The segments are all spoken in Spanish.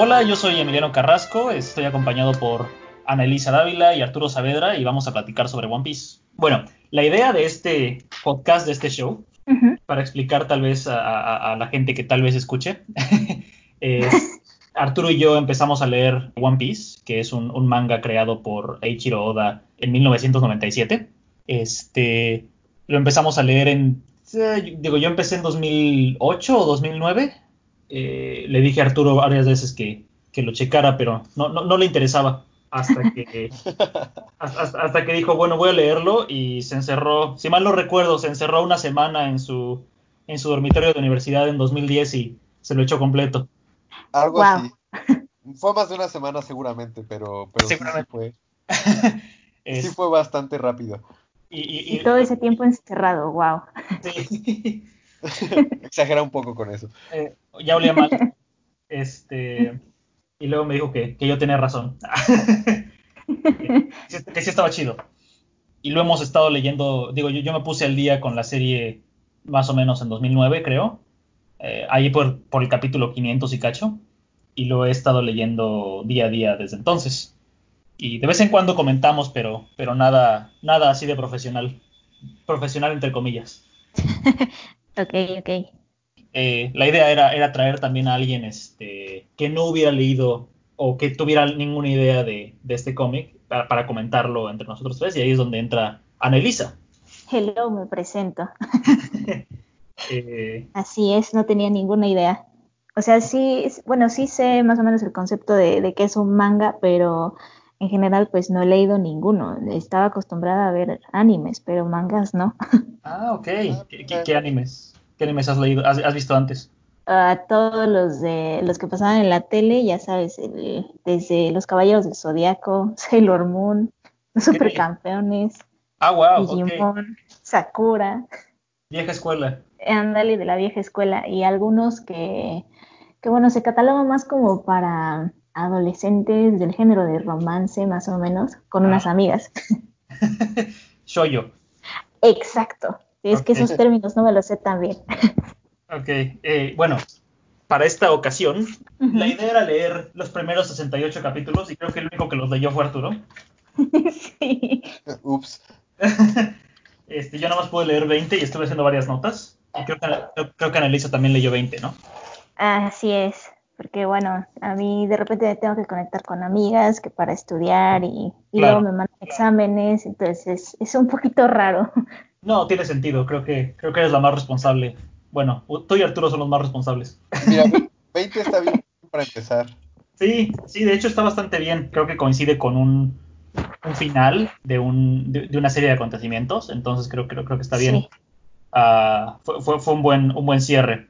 Hola, yo soy Emiliano Carrasco, estoy acompañado por Ana Elisa Dávila y Arturo Saavedra y vamos a platicar sobre One Piece. Bueno, la idea de este podcast, de este show, para explicar tal vez a, la gente que tal vez escuche, es Arturo y yo empezamos a leer One Piece, que es un, manga creado por Eiichiro Oda en 1997. Este, lo empezamos a leer en, eh, digo, yo empecé en 2008 o 2009. Eh, le dije a Arturo varias veces que, lo checara, pero no, no, le interesaba hasta que hasta, que dijo bueno voy a leerlo y se encerró si mal no recuerdo se encerró una semana en su en su dormitorio de universidad en 2010 y se lo echó completo algo así fue más de una semana seguramente pero pero seguramente. sí fue sí fue bastante rápido y, todo ese tiempo encerrado, wow. Sí. Exagera un poco con eso. Eh, ya olía mal. Este, y luego me dijo que, yo tenía razón. que, sí estaba chido. Y lo hemos estado leyendo, digo, yo, yo me puse al día con la serie más o menos en 2009, creo. Eh, ahí por, por el capítulo 500 y cacho. Y lo he estado leyendo día a día desde entonces y de vez en cuando comentamos, pero, pero nada, nada así de profesional. Profesional entre comillas. ok, ok. Eh, la idea era, era traer también a alguien este, que no hubiera leído o que tuviera ninguna idea de, este cómic para, comentarlo entre nosotros tres y ahí es donde entra Anelisa. Hello, me presento. Eh, Así es, no tenía ninguna idea. O sea, sí, bueno, sí sé más o menos el concepto de, de que es un manga, pero en general pues no he leído ninguno. Estaba acostumbrada a ver animes, pero mangas no. Ah, ok. ¿Qué, animes? ¿Qué animes has leído? ¿Has, visto antes? A todos los de los que pasaban en la tele, ya sabes, desde Los Caballeros del Zodiaco, Sailor Moon, Los Supercampeones, ah, wow, Digimon, Sakura. Vieja escuela. Ándale, de la vieja escuela. Y algunos que, que bueno, se catalogan más como para adolescentes del género de romance, más o menos, con unas ah. amigas. yo. Exacto. Es que esos términos no me los sé tan bien. ok, eh, bueno, para esta ocasión, la idea era leer los primeros 68 capítulos y creo que el único que los leyó fue Arturo. sí. Ups. este, yo nada más pude leer 20 y estuve haciendo varias notas. Y creo que, creo que Annalisa también leyó 20, ¿no? Así es porque bueno, a mí de repente tengo que conectar con amigas que para estudiar y, luego me mandan exámenes, entonces es, un poquito raro. No, tiene sentido, creo que, creo que eres la más responsable. Bueno, tú y Arturo son los más responsables. Mira, 20 está bien para empezar. Sí, sí, de hecho está bastante bien. Creo que coincide con un, un final de, un, de, una serie de acontecimientos, entonces creo, creo, creo que está bien. Ah, fue, fue, fue, un buen, un buen cierre.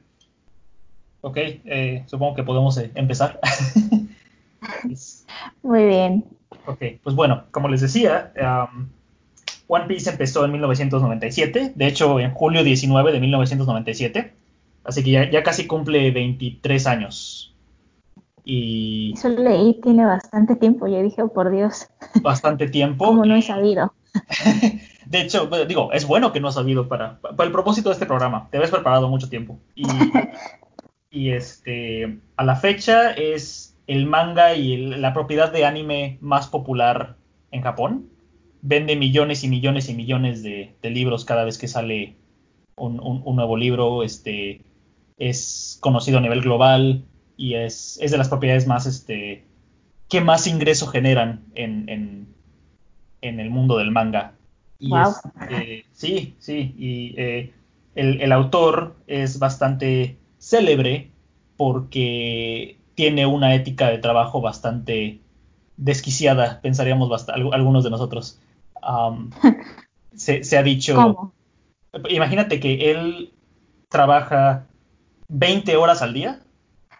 Ok, eh, supongo que podemos eh, empezar. Muy bien. Ok, pues bueno, como les decía, um, One Piece empezó en 1997, de hecho en julio 19 de 1997, así que ya, casi cumple 23 años. Y... Eso leí, tiene bastante tiempo, yo dije, oh, por Dios. Bastante tiempo. Como no he sabido. de hecho, digo, es bueno que no has sabido para, para el propósito de este programa. Te habías preparado mucho tiempo. Y y este a la fecha es el manga y la propiedad de anime más popular en Japón. Vende millones y millones y millones de, libros cada vez que sale un, nuevo libro. Este es conocido a nivel global y es, es de las propiedades más este que más ingreso generan en, en, el mundo del manga. Y este, sí, sí, y eh, el, el autor es bastante célebre porque tiene una ética de trabajo bastante desquiciada, pensaríamos algunos de nosotros. se, ha dicho, imagínate que él trabaja 20 horas al día,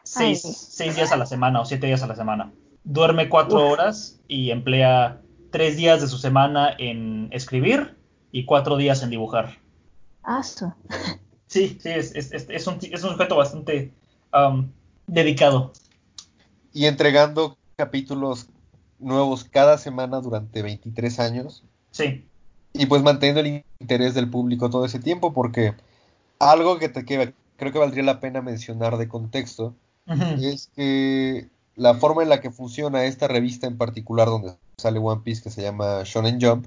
6, días a la semana o 7 días a la semana. Duerme 4 horas y emplea 3 días de su semana en escribir y 4 días en dibujar. Sí, sí, es, es, un, es un sujeto bastante um, dedicado. Y entregando capítulos nuevos cada semana durante 23 años. Sí. Y pues manteniendo el interés del público todo ese tiempo, porque algo que, te, creo que valdría la pena mencionar de contexto es que la forma en la que funciona esta revista en particular donde sale One Piece que se llama Shonen Jump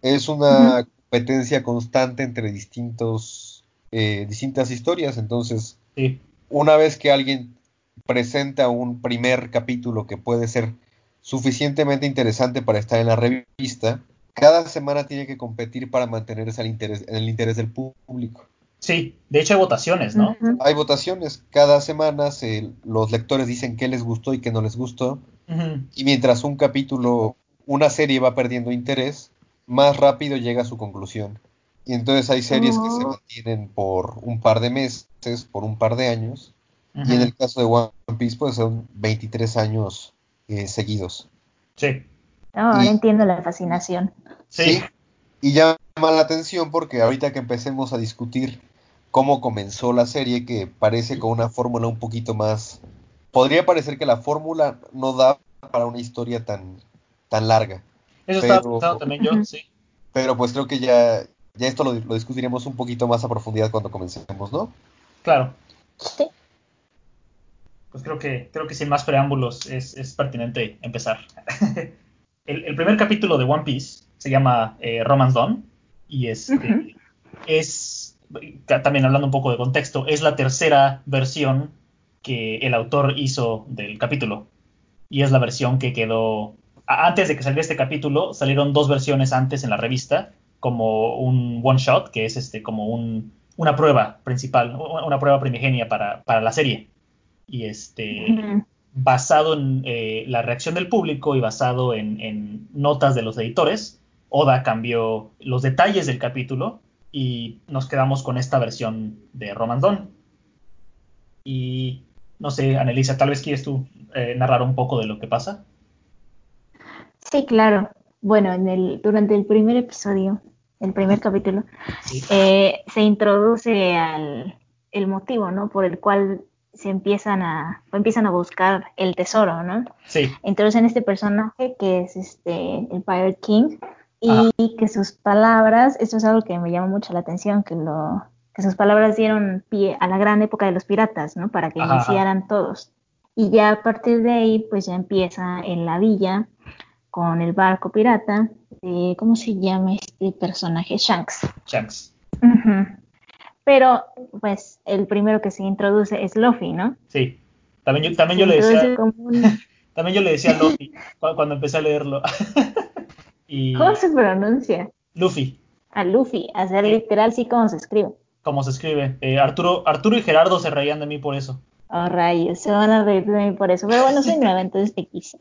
es una competencia constante entre distintos eh, distintas historias. Entonces una vez que alguien presenta un primer capítulo que puede ser suficientemente interesante para estar en la revista cada semana tiene que competir para mantenerse al interés, en el interés del público. Sí, de hecho hay votaciones, ¿no? Hay votaciones. Cada semana los lectores dicen qué les gustó y qué no les gustó. Y mientras un capítulo, una serie va perdiendo interés, más rápido llega a su conclusión. Y entonces hay series que se oh. mantienen por un par de meses, por un par de años. Y en el caso de One Piece, pues son 23 años eh, seguidos. Sí. ahora entiendo la fascinación. Sí. Y llama la atención porque ahorita que empecemos a discutir cómo comenzó la serie, que parece con una fórmula un poquito más... Podría parecer que la fórmula no da para una historia tan, tan larga. Eso estaba pensando también yo, sí. Pero pues creo que ya, ya esto lo, discutiremos un poquito más a profundidad cuando comencemos, ¿no? Claro. Sí. Pues creo que, creo que sin más preámbulos es, es pertinente empezar. el, el, primer capítulo de One Piece se llama eh, Romance Dawn y este, es, también hablando un poco de contexto, es la tercera versión que el autor hizo del capítulo. Y es la versión que quedó antes de que saliera este capítulo salieron dos versiones antes en la revista como un one shot que es este como un, una prueba principal una prueba primigenia para, para la serie y este basado en eh, la reacción del público y basado en, en, notas de los editores Oda cambió los detalles del capítulo y nos quedamos con esta versión de Romandón. Y no sé, Anelisa, tal vez quieres tú eh, narrar un poco de lo que pasa. Sí, claro. Bueno, en el, durante el primer episodio, el primer capítulo, eh, se introduce al el motivo, ¿no? Por el cual se empiezan a empiezan a buscar el tesoro, ¿no? Sí. Entonces en este personaje que es este el Pirate King y que sus palabras, esto es algo que me llama mucho la atención, que lo que sus palabras dieron pie a la gran época de los piratas, ¿no? Para que iniciaran todos. Y ya a partir de ahí, pues ya empieza en la villa con el barco pirata, ¿cómo se llama este personaje? Shanks. Shanks. Pero, pues, el primero que se introduce es Luffy, ¿no? Sí. También yo, también yo le decía. también yo le decía Luffy cuando empecé a leerlo. ¿Cómo se pronuncia? Luffy. A Luffy, a ser literal, sí, ¿cómo se escribe? ¿Cómo se escribe? Eh, Arturo, Arturo y Gerardo se reían de mí por eso. Oh, rayos, se van a reír de mí por eso. Pero bueno, soy nueva, entonces te quise.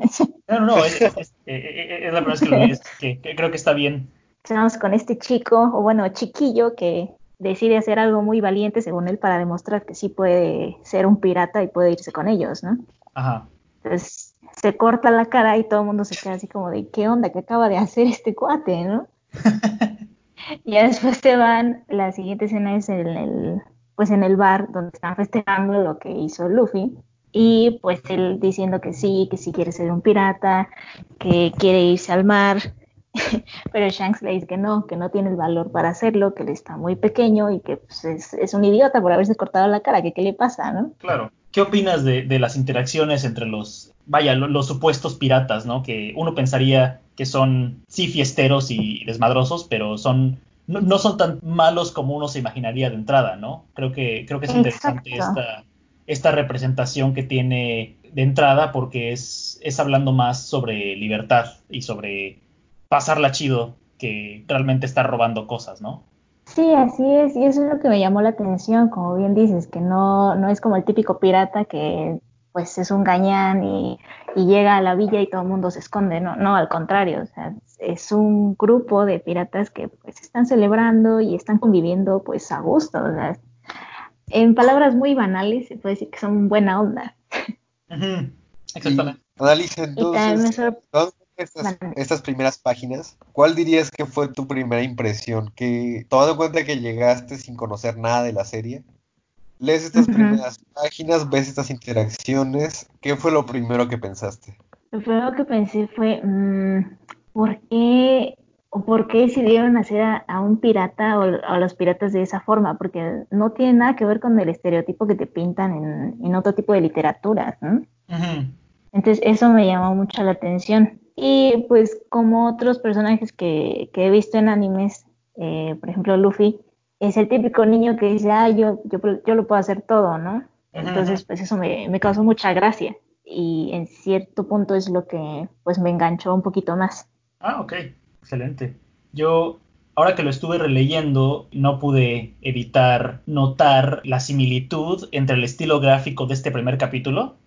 No, no, no, es, eh, eh, es, la verdad que lo es, que, creo que está bien. Estamos con este chico, o bueno, chiquillo, que decide hacer algo muy valiente, según él, para demostrar que sí puede ser un pirata y puede irse con ellos, ¿no? Ajá. Entonces, se corta la cara y todo el mundo se queda así como de, ¿qué onda? ¿Qué acaba de hacer este cuate, no? y ya después te van, la siguiente escena es en el, pues en el bar donde están festejando lo que hizo Luffy. Y pues él diciendo que sí, que sí quiere ser un pirata, que quiere irse al mar, pero Shanks le dice que no, que no tiene el valor para hacerlo, que él está muy pequeño y que pues, es, es, un idiota por haberse cortado la cara, que qué le pasa, ¿no? Claro. ¿Qué opinas de, de las interacciones entre los vaya, los supuestos piratas, ¿no? Que uno pensaría que son, sí, fiesteros y desmadrosos, pero son, no, son tan malos como uno se imaginaría de entrada, ¿no? Creo que, creo que es interesante esta, esta representación que tiene de entrada porque es, es hablando más sobre libertad y sobre pasarla chido que realmente estar robando cosas, ¿no? Sí, así es, y eso es lo que me llamó la atención, como bien dices, que no, no es como el típico pirata que pues es un gañán y, llega a la villa y todo el mundo se esconde, no, no, al contrario, o sea, es un grupo de piratas que pues están celebrando y están conviviendo pues a gusto, o sea, en palabras muy banales se puede decir que son buena onda. Exactamente. entonces, estas, estas, primeras páginas, ¿cuál dirías que fue tu primera impresión? Que tomando en cuenta que llegaste sin conocer nada de la serie, lees estas primeras páginas, ves estas interacciones, ¿qué fue lo primero que pensaste? Lo primero que pensé fue, mm, ¿por qué o por qué decidieron hacer a, un pirata o, a los piratas de esa forma? Porque no tiene nada que ver con el estereotipo que te pintan en, otro tipo de literatura, ¿no? Entonces eso me llamó mucho la atención. Y pues como otros personajes que, que he visto en animes, eh, por ejemplo Luffy, es el típico niño que dice, ah, yo, yo, yo lo puedo hacer todo, ¿no? Entonces pues eso me, me causó mucha gracia y en cierto punto es lo que pues me enganchó un poquito más. Ah, ok, excelente. Yo ahora que lo estuve releyendo, no pude evitar notar la similitud entre el estilo gráfico de este primer capítulo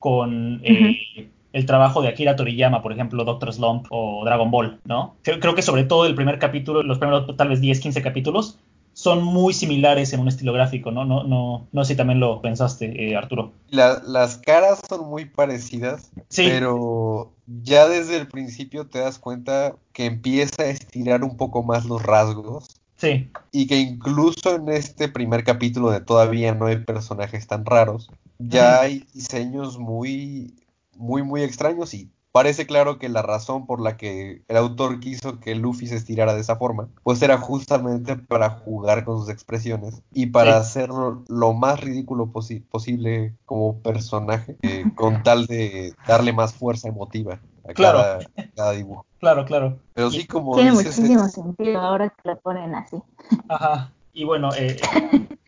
con eh, el trabajo de Akira Toriyama, por ejemplo, Doctor Slump o Dragon Ball, ¿no? Creo, que sobre todo el primer capítulo, los primeros tal vez 10, 15 capítulos, son muy similares en un estilo gráfico, ¿no? No, no, no sé si también lo pensaste, eh, Arturo. las caras son muy parecidas, sí. pero ya desde el principio te das cuenta que empieza a estirar un poco más los rasgos. Sí. Y que incluso en este primer capítulo de todavía no hay personajes tan raros, ya hay diseños muy, muy, muy extraños y parece claro que la razón por la que el autor quiso que Luffy se estirara de esa forma, pues era justamente para jugar con sus expresiones y para hacerlo lo más ridículo posible como personaje, eh, con tal de darle más fuerza emotiva a cada, dibujo. Claro, claro. Pero sí, como Tiene muchísimo sentido ahora que lo ponen así. Ajá. Y bueno, eh,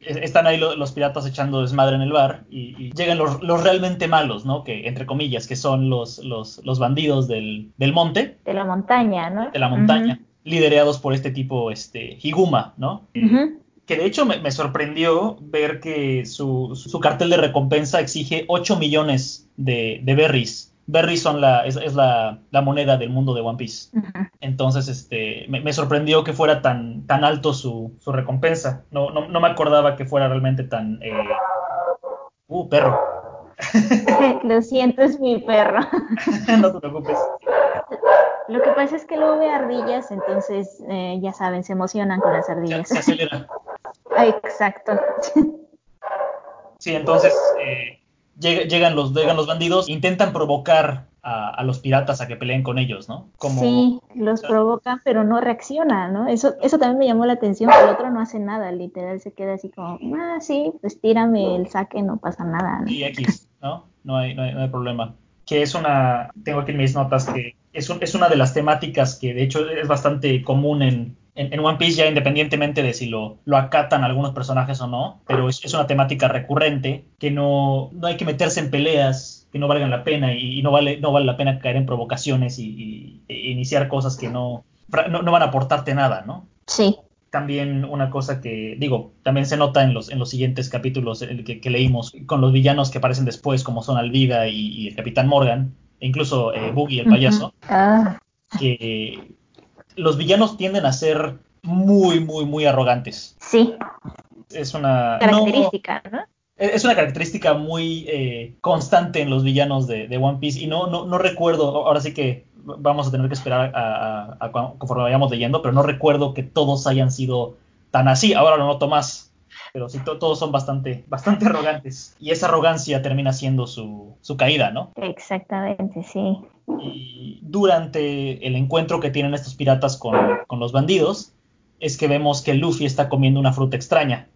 están ahí los, piratas echando desmadre en el bar y, llegan los, realmente malos, ¿no? Que entre comillas, que son los, los, bandidos del, monte. De la montaña, ¿no? De la montaña, liderados por este tipo, este, Higuma, ¿no? Que de hecho me, sorprendió ver que su, su, cartel de recompensa exige 8 millones de, de berries berries son la, es, la, moneda del mundo de One Piece. Entonces, este, me, sorprendió que fuera tan, tan alto su, su recompensa. No, no, no, me acordaba que fuera realmente tan... Eh... Uh, perro. Lo siento, es mi perro. no te preocupes. Lo que pasa es que luego ve ardillas, entonces, eh, ya saben, se emocionan con las ardillas. Se, acelera. exacto. Sí, entonces, eh, llegan, los, llegan los bandidos, intentan provocar a, los piratas a que peleen con ellos, ¿no? Como... Sí, los provocan, pero no reaccionan, ¿no? Eso, eso también me llamó la atención, que el otro no hace nada, literal, se queda así como, ah, sí, pues tírame el saque, no pasa nada. ¿no? Y X, ¿no? No hay, no hay, problema. Que es una, tengo aquí en mis notas que es, es una de las temáticas que de hecho es bastante común en, en, One Piece ya independientemente de si lo, lo acatan algunos personajes o no, pero es, una temática recurrente que no, no hay que meterse en peleas que no valgan la pena y, no, vale, no vale la pena caer en provocaciones y, e iniciar cosas que no, no, van a aportarte nada, ¿no? Sí. También una cosa que, digo, también se nota en los, en los siguientes capítulos que, que leímos con los villanos que aparecen después, como son Alvida y, el Capitán Morgan, e incluso eh, Boogie el payaso, ah. que los villanos tienden a ser muy, muy, muy arrogantes. Sí. Es una característica, ¿no? Es una característica muy eh, constante en los villanos de, One Piece y no, no, no, recuerdo, ahora sí que vamos a tener que esperar a, conforme vayamos leyendo, pero no recuerdo que todos hayan sido tan así. Ahora lo noto más pero sí, todos son bastante, bastante arrogantes. Y esa arrogancia termina siendo su, su caída, ¿no? Exactamente, sí. Y durante el encuentro que tienen estos piratas con, con los bandidos, es que vemos que Luffy está comiendo una fruta extraña.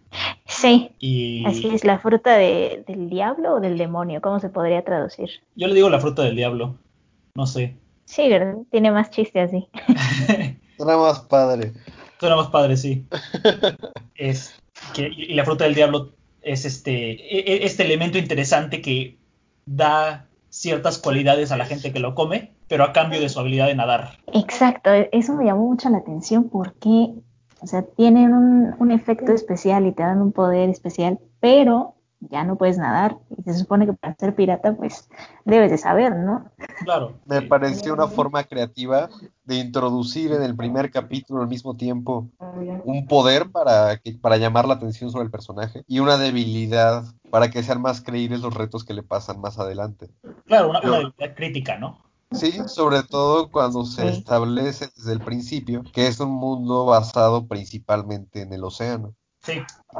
Sí. Y... Así es, la fruta de, del diablo o del demonio, ¿cómo se podría traducir? Yo le digo la fruta del diablo, no sé. Sí, ¿verdad? Tiene más chiste así. Suena más padre. Suena más padre, sí. es, y la fruta del diablo es este, e, e, este elemento interesante que da ciertas cualidades a la gente que lo come, pero a cambio de su habilidad de nadar. Exacto, e, eso me llamó mucho la atención porque, o sea, tienen un, un efecto especial y te dan un poder especial, pero ya no puedes nadar. Y se supone que para ser pirata, pues debes de saber, ¿no? Claro. Me pareció una forma creativa de introducir en el primer capítulo al mismo tiempo un poder para, que, para llamar la atención sobre el personaje y una debilidad para que sean más creíbles los retos que le pasan más adelante. Claro, una, debilidad crítica, ¿no? Sí, sobre todo cuando se establece desde el principio que es un mundo basado principalmente en el océano.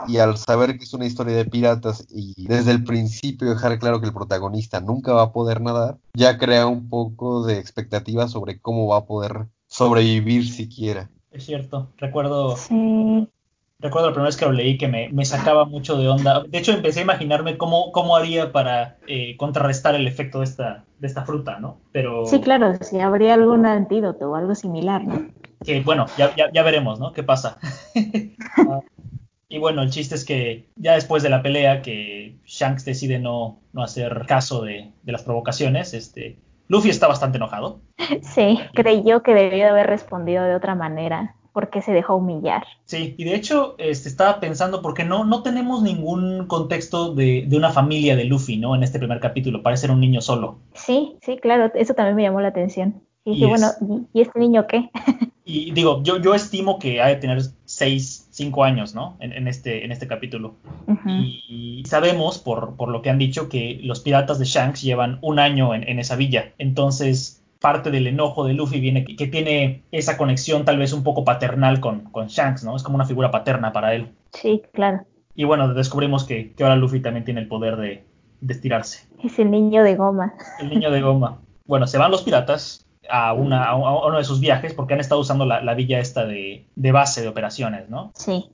Y al saber que es una historia de piratas y desde el principio dejar claro que el protagonista nunca va a poder nadar, ya crea un poco de expectativa sobre cómo va a poder sobrevivir siquiera. Es cierto, recuerdo recuerdo la primera vez que lo leí que me, sacaba mucho de onda. De hecho, empecé a imaginarme cómo, cómo haría para eh, contrarrestar el efecto de esta, de esta fruta, ¿no? Pero... Sí, claro, si habría algún antídoto o algo similar, ¿no? Que bueno, ya, ya, veremos, ¿no? ¿Qué pasa? Ah, y bueno, el chiste es que ya después de la pelea, que Shanks decide no, no hacer caso de, de las provocaciones, este, Luffy está bastante enojado. Sí, creyó que debió haber respondido de otra manera porque se dejó humillar. Sí, y de hecho este, estaba pensando porque no, no tenemos ningún contexto de, de, una familia de Luffy, ¿no? En este primer capítulo, parece ser un niño solo. Sí, sí, claro, eso también me llamó la atención. Y dije, bueno, ¿y, este niño qué? y digo, yo, yo estimo que ha de tener seis, cinco años, ¿no? En, este, en este capítulo. y, sabemos, por, por, lo que han dicho, que los piratas de Shanks llevan un año en, en esa villa. Entonces, parte del enojo de Luffy viene que, tiene esa conexión tal vez un poco paternal con, con, Shanks, ¿no? Es como una figura paterna para él. Sí, claro. Y bueno, descubrimos que, que ahora Luffy también tiene el poder de, de, estirarse. Es el niño de goma. El niño de goma. Bueno, se van los piratas a, una, a uno de sus viajes porque han estado usando la, la villa esta de, de, base de operaciones, ¿no? Sí.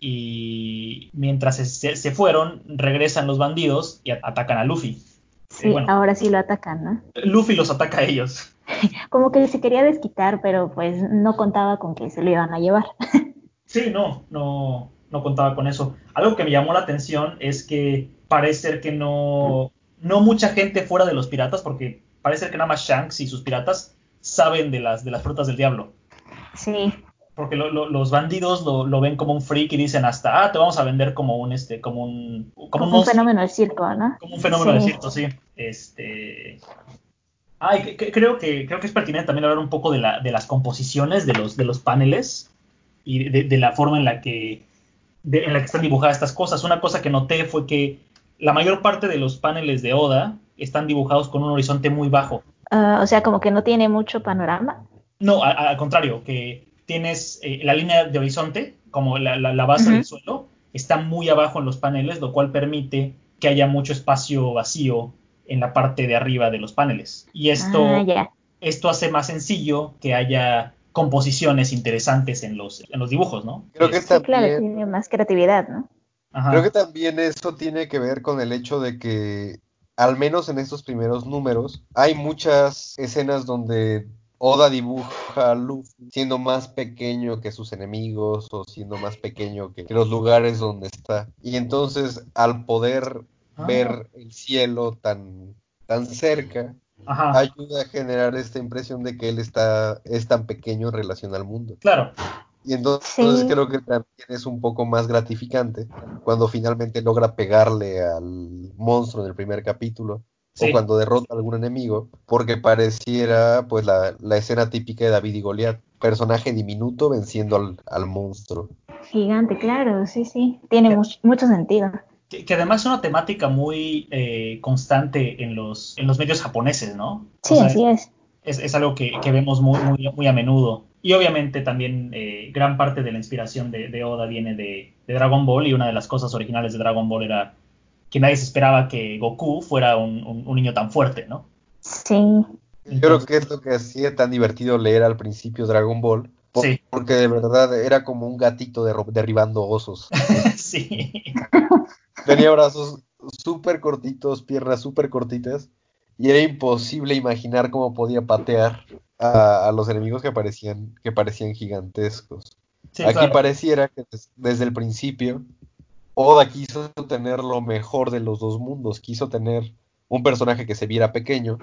Y mientras se, se fueron, regresan los bandidos y atacan a Luffy. Sí, ahora sí lo atacan, ¿no? Luffy los ataca a ellos. Como que se quería desquitar, pero pues no contaba con que se lo iban a llevar. sí, no, no, no contaba con eso. Algo que me llamó la atención es que parece ser que no, no mucha gente fuera de los piratas, porque parece que nada más Shanks y sus piratas saben de las, de las frutas del diablo. Sí porque los bandidos lo, ven como un freak y dicen hasta, ah, te vamos a vender como un, este, como un, como, un, fenómeno del circo, ¿no? Como un fenómeno del circo, sí. Este, ay, creo que creo que es pertinente también hablar un poco de, la, de las composiciones de los, de los paneles y de, la forma en la que en la que están dibujadas estas cosas. Una cosa que noté fue que la mayor parte de los paneles de Oda están dibujados con un horizonte muy bajo. Ah, o sea, como que no tiene mucho panorama. No, al contrario, que tienes eh, la línea de horizonte, como la, base del suelo, está muy abajo en los paneles, lo cual permite que haya mucho espacio vacío en la parte de arriba de los paneles. Y esto, ah, esto hace más sencillo que haya composiciones interesantes en los, en los dibujos, ¿no? Creo que también, claro, tiene más creatividad, ¿no? Creo que también eso tiene que ver con el hecho de que, al menos en estos primeros números, hay muchas escenas donde Oda dibuja a Luffy siendo más pequeño que sus enemigos o siendo más pequeño que, los lugares donde está. Y entonces al poder ah. ver el cielo tan, tan cerca, ayuda a generar esta impresión de que él está, es tan pequeño en relación al mundo. Claro. Y entonces creo que también es un poco más gratificante cuando finalmente logra pegarle al monstruo en el primer capítulo o cuando derrota a algún enemigo, porque pareciera pues la, escena típica de David y Goliat, personaje diminuto venciendo al, monstruo. Gigante, claro, sí, sí, tiene mucho sentido. Que, además es una temática muy eh, constante en los, en los medios japoneses, ¿no? Sí, así es. es. algo que, vemos muy, muy, a menudo. Y obviamente también eh, gran parte de la inspiración de, Oda viene de, de, Dragon Ball y una de las cosas originales de Dragon Ball era que nadie se esperaba que Goku fuera un, niño tan fuerte, ¿no? Sí. Yo creo que es lo que hacía tan divertido leer al principio Dragon Ball. sí. Porque de verdad era como un gatito derribando osos. sí. Tenía brazos súper cortitos, piernas súper cortitas. Y era imposible imaginar cómo podía patear a, los enemigos que parecían, que parecían gigantescos. Aquí pareciera que desde el principio Oda quiso tener lo mejor de los dos mundos, quiso tener un personaje que se viera pequeño,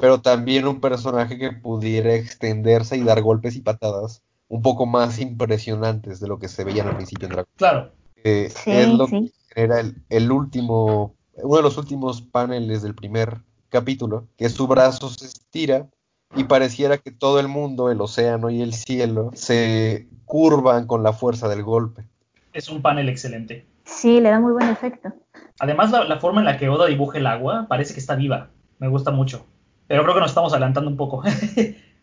pero también un personaje que pudiera extenderse y dar golpes y patadas un poco más impresionantes de lo que se veía al principio en Dragon Claro. es lo que era el, último, uno de los últimos paneles del primer capítulo, que su brazo se estira y pareciera que todo el mundo, el océano y el cielo, se curvan con la fuerza del golpe. Es un panel excelente. Sí, le da muy buen efecto. Además, la, forma en la que Oda dibuja el agua parece que está viva. Me gusta mucho. Pero creo que nos estamos adelantando un poco.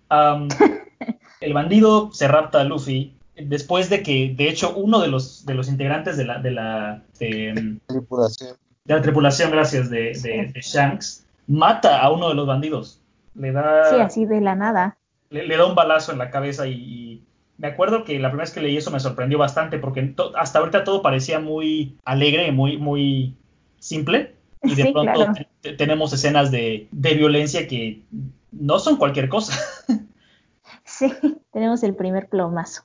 el bandido se rapta a Luffy después de que, de hecho, uno de los, de los integrantes de la, de la tripulación. De la tripulación, gracias, de, Shanks, mata a uno de los bandidos. Le da. Sí, así de la nada. Le, da un balazo en la cabeza y, me acuerdo que la primera vez que leí eso me sorprendió bastante porque hasta ahorita todo parecía muy alegre, muy, muy simple. Y de pronto tenemos escenas de, de violencia que no son cualquier cosa. Sí, tenemos el primer plomazo.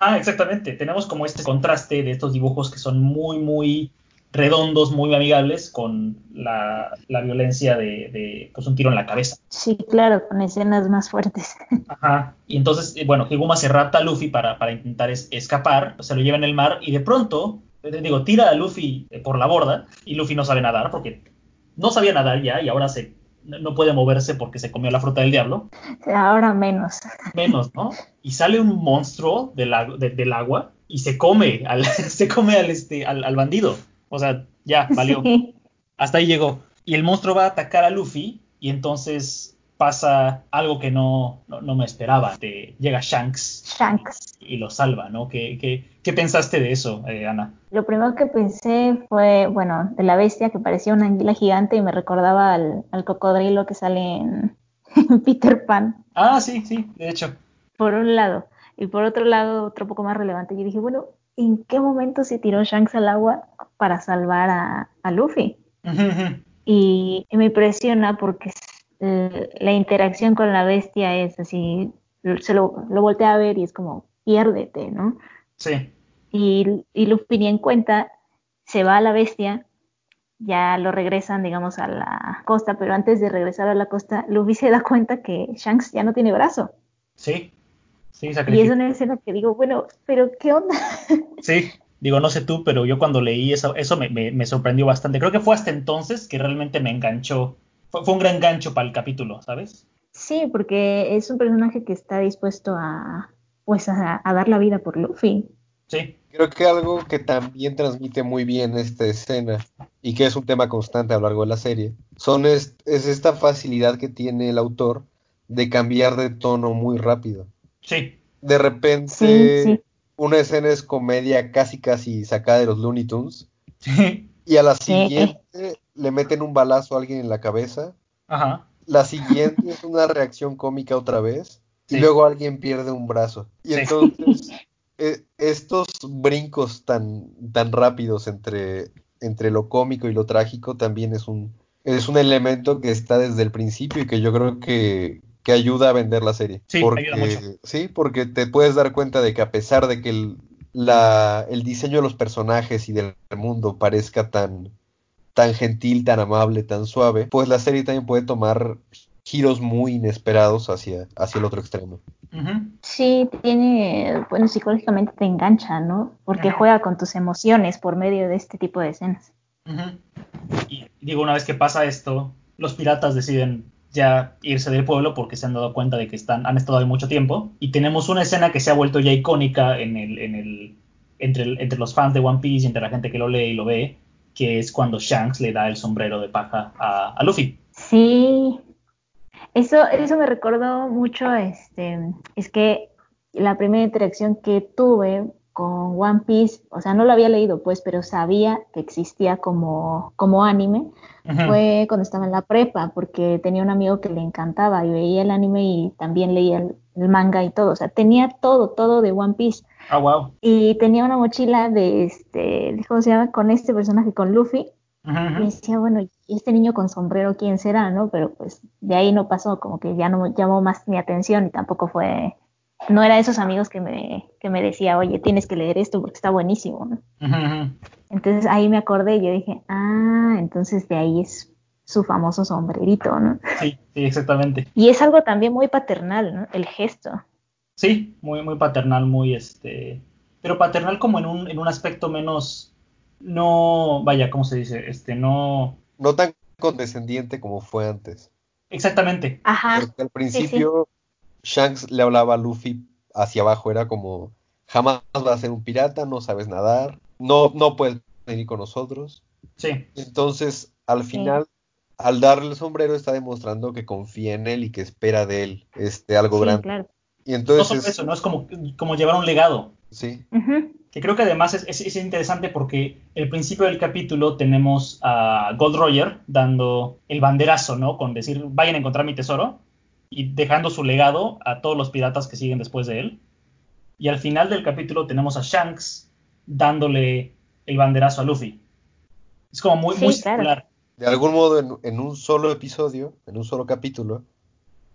Ah, exactamente. Tenemos como este contraste de estos dibujos que son muy, muy redondos, muy amigables, con la, violencia de, de pues, un tiro en la cabeza. Sí, claro, con escenas más fuertes. Ajá. Y entonces, eh, bueno, Higuma se rapta a Luffy para, para intentar escapar, se lo lleva en el mar y de pronto, eh, digo, tira a Luffy eh, por la borda y Luffy no sabe nadar porque no sabía nadar ya y ahora se no puede moverse porque se comió la fruta del diablo. Ahora menos. Menos, ¿no? Y sale un monstruo del, del agua y se come al, se come al, este, al, bandido. O sea, ya, valió. Hasta ahí llegó. Y el monstruo va a atacar a Luffy y entonces pasa algo que no, no, me esperaba. Te, llega Shanks. Shanks. Y lo salva, ¿no? ¿Qué, qué, qué pensaste de eso, eh, Ana? Lo primero que pensé fue, bueno, de la bestia que parecía una anguila gigante y me recordaba al, cocodrilo que sale en, Peter Pan. Ah, sí, sí, de hecho. Por un lado. Y por otro lado, otro poco más relevante, yo dije, bueno, ¿en qué momento se tiró Shanks al agua para salvar a, a Luffy? y, me impresiona porque la interacción con la bestia es así, se lo, lo voltea a ver y es como, piérdete, ¿no? Sí. Y, y Luffy ni en cuenta, se va a la bestia, ya lo regresan, digamos, a la costa, pero antes de regresar a la costa, Luffy se da cuenta que Shanks ya no tiene brazo. Sí, sí, Y es una escena que digo, bueno, pero ¿qué onda? Sí, digo, no sé tú, pero yo cuando leí eso, eso me, me, sorprendió bastante. Creo que fue hasta entonces que realmente me enganchó. Fue, fue un gran gancho para el capítulo, ¿sabes? Sí, porque es un personaje que está dispuesto a, pues a, dar la vida por Luffy. Sí. Creo que algo que también transmite muy bien esta escena y que es un tema constante a lo largo de la serie, son es, esta facilidad que tiene el autor de cambiar de tono muy rápido. Sí. De repente una escena es comedia casi casi sacada de los Looney Tunes. Sí. Y a la siguiente le meten un balazo a alguien en la cabeza. Ajá. La siguiente es una reacción cómica otra vez y luego alguien pierde un brazo. Y entonces e, estos brincos tan, tan rápidos entre, entre lo cómico y lo trágico también es un, es un elemento que está desde el principio y que yo creo que, que ayuda a vender la serie. Sí, porque, ayuda mucho. Sí, porque te puedes dar cuenta de que a pesar de que el, la, el diseño de los personajes y del mundo parezca tan, tan gentil, tan amable, tan suave, pues la serie también puede tomar giros muy inesperados hacia, hacia el otro extremo. Sí, tiene, bueno, psicológicamente te engancha, ¿no? Porque juega con tus emociones por medio de este tipo de escenas. Y digo, una vez que pasa esto, los piratas deciden ya irse del pueblo porque se han dado cuenta de que están, han estado ahí mucho tiempo. Y tenemos una escena que se ha vuelto ya icónica en el, en el, entre, entre los fans de One Piece y entre la gente que lo lee y lo ve, que es cuando Shanks le da el sombrero de paja a, a Luffy. Sí, eso, eso me recordó mucho, este, es que la primera interacción que tuve con One Piece, o sea, no lo había leído pues, pero sabía que existía como, como anime, fue cuando estaba en la prepa, porque tenía un amigo que le encantaba y veía el anime y también leía el, manga y todo, o sea, tenía todo, todo de One Piece. Ah, wow. Y tenía una mochila de este, ¿cómo se llama? Con este personaje, con Luffy, y decía, bueno, ¿y este niño con sombrero quién será, no? Pero pues de ahí no pasó, como que ya no llamó más mi atención y tampoco fue, no era de esos amigos que me, que me decía, oye, tienes que leer esto porque está buenísimo, ¿no? Entonces ahí me acordé y yo dije, ah, entonces de ahí es su famoso sombrerito, ¿no? Sí, sí, exactamente. Y es algo también muy paternal, ¿no? El gesto. Sí, muy, muy paternal, muy este, pero paternal como en un, en un aspecto menos no, vaya, ¿cómo se dice? Este, no... No tan condescendiente como fue antes. Exactamente. Ajá. Porque al principio Shanks le hablaba a Luffy hacia abajo, era como, jamás vas a ser un pirata, no sabes nadar, no, no puedes venir con nosotros. Sí. Entonces, al final, al darle el sombrero, está demostrando que confía en él y que espera de él este, algo sí, grande. Claro. Y entonces, no solo eso, ¿no? Es como, como llevar un legado. Sí. Que creo que además es, interesante porque el principio del capítulo tenemos a Gold Roger dando el banderazo, ¿no? Con decir, vayan a encontrar mi tesoro y dejando su legado a todos los piratas que siguen después de él. y al final del capítulo tenemos a Shanks dándole el banderazo a Luffy. Es como muy, muy similar. De algún modo, en, un solo episodio, en un solo capítulo,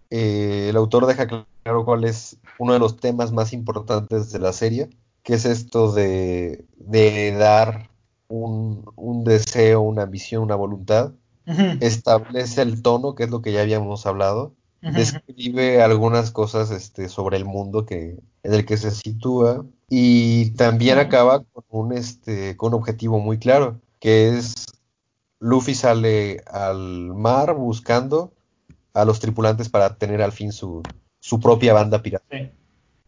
eh, el autor deja claro cuál es uno de los temas más importantes de la serie, que es esto de, dar un, deseo, una ambición, una voluntad. Establece el tono, que es lo que ya habíamos hablado. Describe algunas cosas este, sobre el mundo que, en el que se sitúa. Y también acaba con un, este, con un objetivo muy claro, que es Luffy sale al mar buscando a los tripulantes para tener al fin su, su propia banda pirata.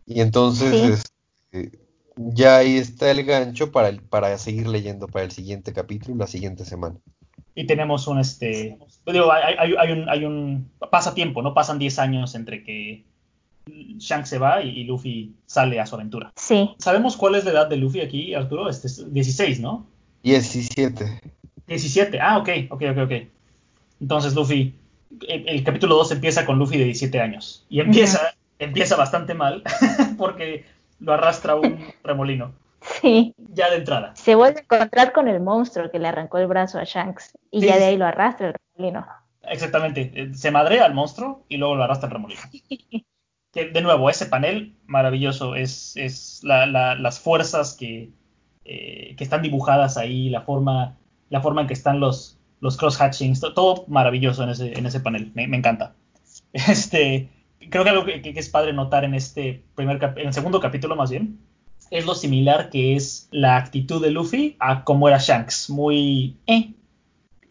Y entonces este, ya ahí está el gancho para, el, para seguir leyendo para el siguiente capítulo, la siguiente semana. Y tenemos un, este, digo, hay, hay, un, hay un, pasa tiempo, ¿no? Pasan 10 años entre que Shank se va y, Luffy sale a su aventura. Sí. ¿Sabemos cuál es la edad de Luffy aquí, Arturo? Este es 16, ¿no? 17. 17, ah, ok, ok, ok, ok. Entonces Luffy, el, capítulo 2 empieza con Luffy de 17 años. Y empieza, empieza bastante mal porque lo arrastra un remolino. Sí. Ya de entrada. Se vuelve a encontrar con el monstruo que le arrancó el brazo a Shanks y ya de ahí lo arrastra el remolino. Exactamente. Eh, se madrea al monstruo y luego lo arrastra el remolino. que, de nuevo, ese panel maravilloso es, es las fuerzas que, eh, que están dibujadas ahí, la forma la forma en que están los, los cross-hatchings, todo maravilloso en ese, en ese panel, me, encanta. Este, creo que algo que, es padre notar en este primer en el segundo capítulo más bien, es lo similar que es la actitud de Luffy a cómo era Shanks, muy, eh,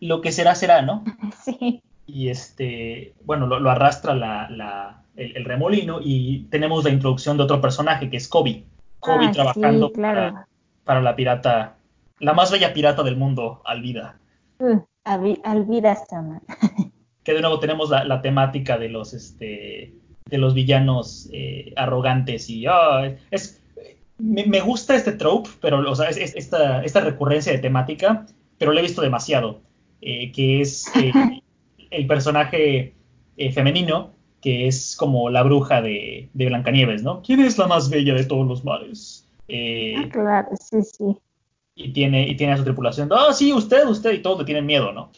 lo que será será, ¿no? Sí. Y este, bueno, lo, arrastra la, el, remolino y tenemos la introducción de otro personaje que es Kobe. Kobe ah, trabajando para, para, la pirata la más bella pirata del mundo, Alvida. Uh, Alvida Sama. que de nuevo tenemos la, temática de los este de los villanos eh, arrogantes y ah, es me, gusta este trope, pero o sea, es, esta, esta recurrencia de temática, pero lo he visto demasiado, eh, que es eh, el personaje femenino que es como la bruja de, de, Blancanieves, ¿no? ¿Quién es la más bella de todos los mares? ah, claro, sí, sí y tiene, y tiene a su tripulación. Ah, sí, usted, usted, y todos le tienen miedo, ¿no?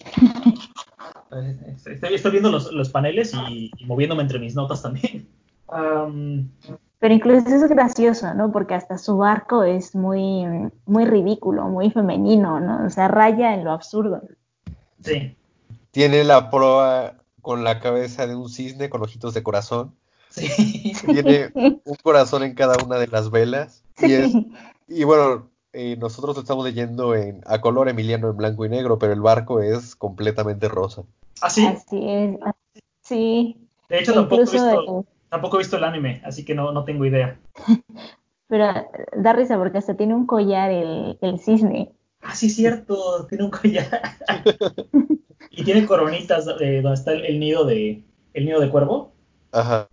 estoy, viendo los, paneles y, moviéndome entre mis notas también. Pero incluso eso es gracioso, ¿no? Porque hasta su barco es muy, muy ridículo, muy femenino, ¿no? O sea, raya en lo absurdo. Sí. Tiene la proa con la cabeza de un cisne con ojitos de corazón. Sí. Tiene un corazón en cada una de las velas. Sí. y bueno, eh, nosotros lo estamos leyendo en, a color emiliano en blanco y negro, pero el barco es completamente rosa. ¿Ah, sí? Así es, sí. De hecho, tampoco he, visto, tampoco he, visto, el anime, así que no, no tengo idea. pero da risa porque hasta tiene un collar el, el cisne. Ah, sí, cierto, tiene un collar. y tiene coronitas de, donde está el, nido de el nido de cuervo. Ajá.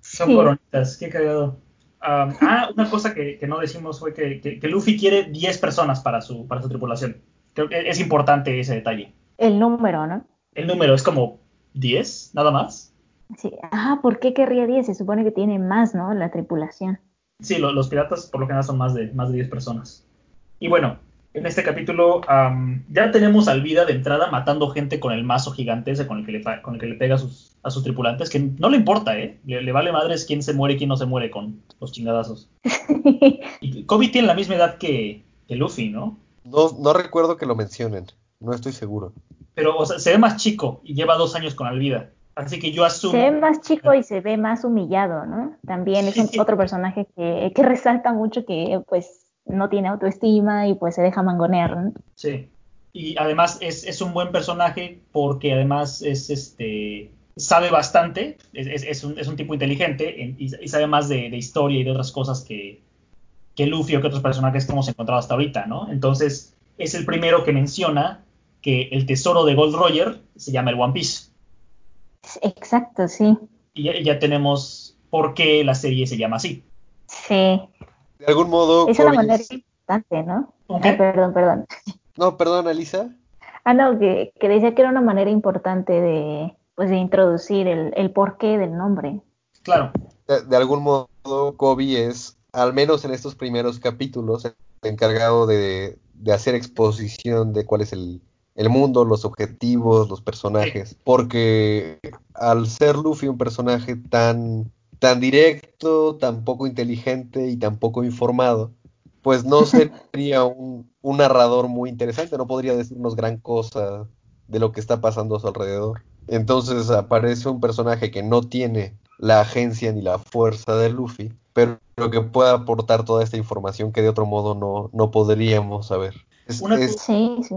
Son coronitas, qué cagado ah, una cosa que, no decimos fue que, Luffy quiere 10 personas para su, para su tripulación. Creo que es importante ese detalle. El número, ¿no? El número es como 10, nada más. Sí. Ah, ¿por qué querría 10? Se supone que tiene más, ¿no? La tripulación. Sí, los piratas por lo general son más de, más de 10 personas. Y bueno, en este capítulo ya tenemos al Vida de entrada matando gente con el mazo gigante ese con el que le, con el que le pega a sus, a sus tripulantes, que no le importa, ¿eh? Le, vale madres quién se muere y quién no se muere con los chingadazos. y Kobe tiene la misma edad que, Luffy, ¿no? ¿no? No recuerdo que lo mencionen, no estoy seguro. Pero, o sea, se ve más chico y lleva dos años con Alvida. Así que yo asumo. Se ve más chico y se ve más humillado, ¿no? También es otro personaje que, que resalta mucho que, pues, no tiene autoestima y pues se deja mangonear. Sí. Y además es, un buen personaje porque además es este sabe bastante, es, un, tipo inteligente y, sabe más de, historia y de otras cosas que, que Luffy o que otros personajes que hemos encontrado hasta ahorita, ¿no? Entonces es el primero que menciona que el tesoro de Gold Roger se llama el One Piece. Exacto, sí. Y ya, ya tenemos por qué la serie se llama así. Sí. De algún modo. Es una manera importante, ¿no? perdón, perdón. No, perdón, Alisa. Ah, no, que, decía que era una manera importante de, pues, de introducir el, el porqué del nombre. Claro. De, algún modo, Kobe es al menos en estos primeros capítulos, el encargado de, de hacer exposición de cuál es el, el mundo, los objetivos, los personajes, porque al ser Luffy un personaje tan, tan directo, tan poco inteligente y tan poco informado, pues no sería un, un narrador muy interesante, no podría decirnos gran cosa de lo que está pasando a su alrededor. Entonces aparece un personaje que no tiene la agencia ni la fuerza de Luffy, pero que pueda aportar toda esta información que de otro modo no, no podríamos saber. Es, sí, sí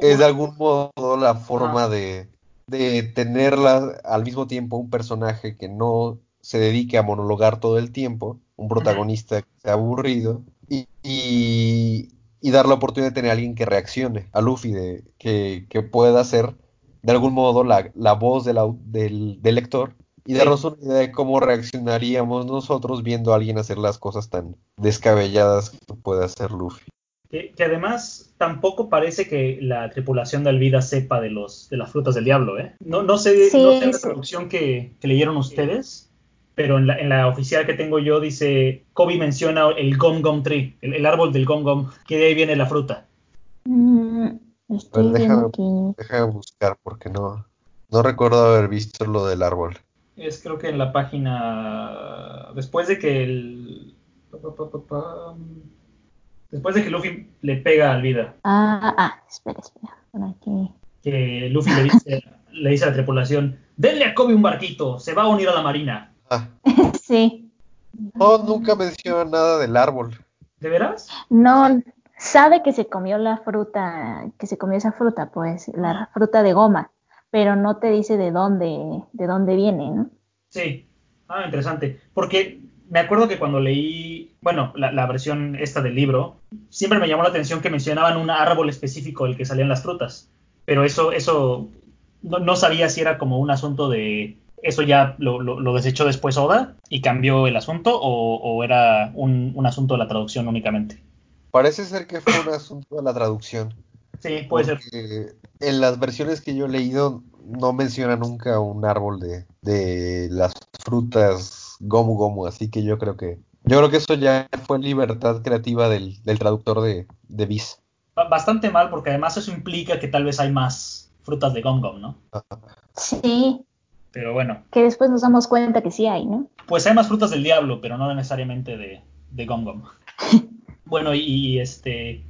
es de algún modo la forma de, de tenerla al mismo tiempo un personaje que no se dedique a monologar todo el tiempo, un protagonista que sea aburrido, y, y, dar la oportunidad de tener a alguien que reaccione a Luffy, de, que, que pueda ser de algún modo la, la voz de la, del, del, lector y darnos una idea de cómo reaccionaríamos nosotros viendo a alguien hacer las cosas tan descabelladas que puede hacer Luffy. Que, además tampoco parece que la tripulación de Alvida sepa de los de las frutas del diablo, ¿eh? No, no sé, no sé la traducción que, leyeron ustedes, pero en la, en la, oficial que tengo yo dice, Kobe menciona el Gom Gom Tree, el, árbol del Gom Gom, que de ahí viene la fruta. Mm, pues déjame, buscar porque no, no recuerdo haber visto lo del árbol. Es creo que en la página, después de que el... Después de que Luffy le pega al vida. Ah, ah, espera, espera. aquí. Que Luffy le dice, le dice a la tripulación, denle a Kobe un barquito, se va a unir a la marina. Ah. sí. No, nunca menciona nada del árbol. ¿De veras? No, sabe que se comió la fruta, que se comió esa fruta, pues, la fruta de goma, pero no te dice de dónde, de dónde viene, ¿no? Sí. Ah, interesante. Porque me acuerdo que cuando leí, bueno, la, versión esta del libro, siempre me llamó la atención que mencionaban un árbol específico del que salían las frutas. Pero eso, eso, no, sabía si era como un asunto de, eso ya lo, desechó después Oda y cambió el asunto o, era un, asunto de la traducción únicamente. Parece ser que fue un asunto de la traducción. Sí, puede ser. En las versiones que yo he leído no menciona nunca un árbol de, de las frutas Gomu Gomu, así que yo creo que yo creo que eso ya fue libertad creativa del, traductor de, de Bis. Bastante mal, porque además eso implica que tal vez hay más frutas de Gom Gom, ¿no? Sí. Pero bueno. Que después nos damos cuenta que sí hay, ¿no? Pues hay más frutas del diablo, pero no necesariamente de, de Gom Gom. bueno, y, este.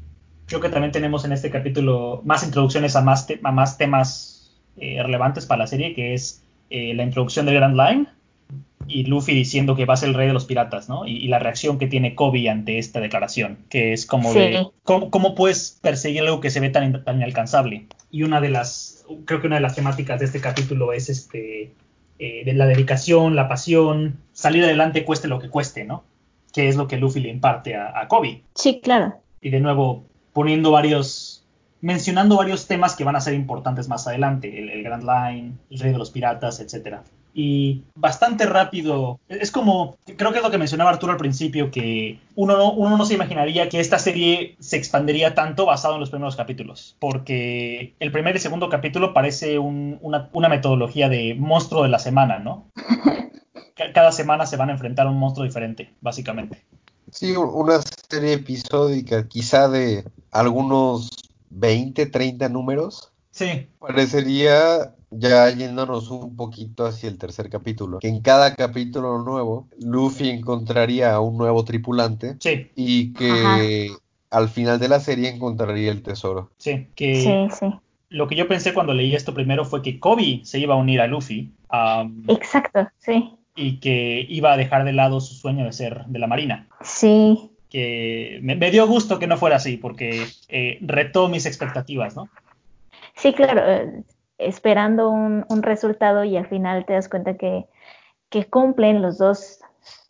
Creo que también tenemos en este capítulo más introducciones a más, a más temas eh, relevantes para la serie, que es eh, la introducción del Grand Line, y Luffy diciendo que va a ser el rey de los piratas, ¿no? Y, la reacción que tiene Kobe ante esta declaración, que es como de, ¿cómo, puedes perseguir algo que se ve tan, tan, inalcanzable? Y una de las, creo que una de las temáticas de este capítulo es este, eh, de la dedicación, la pasión, salir adelante cueste lo que cueste, ¿no? Que es lo que Luffy le imparte a, Kobe. Sí, claro. Y de nuevo, poniendo varios, mencionando varios temas que van a ser importantes más adelante, el, el Grand Line, el rey de los piratas, etcétera y bastante rápido. Es como, creo que es lo que mencionaba Arturo al principio, que uno no, uno no se imaginaría que esta serie se expandería tanto basado en los primeros capítulos, porque el primer y segundo capítulo parece una, metodología de monstruo de la semana, ¿no? Cada semana se van a enfrentar a un monstruo diferente, básicamente. Sí, una serie episódica, quizá de algunos 20, 30 números. Sí. Parecería ya yéndonos un poquito hacia el tercer capítulo, que en cada capítulo nuevo Luffy encontraría a un nuevo tripulante y que al final de la serie encontraría el tesoro. Sí, que lo que yo pensé cuando leí esto primero fue que Kobe se iba a unir a Luffy. Exacto, sí. Y que iba a dejar de lado su sueño de ser de la Marina. Sí. Que me, dio gusto que no fuera así, porque eh, retó mis expectativas, ¿no? Sí, claro esperando un, resultado y al final te das cuenta que, cumplen los dos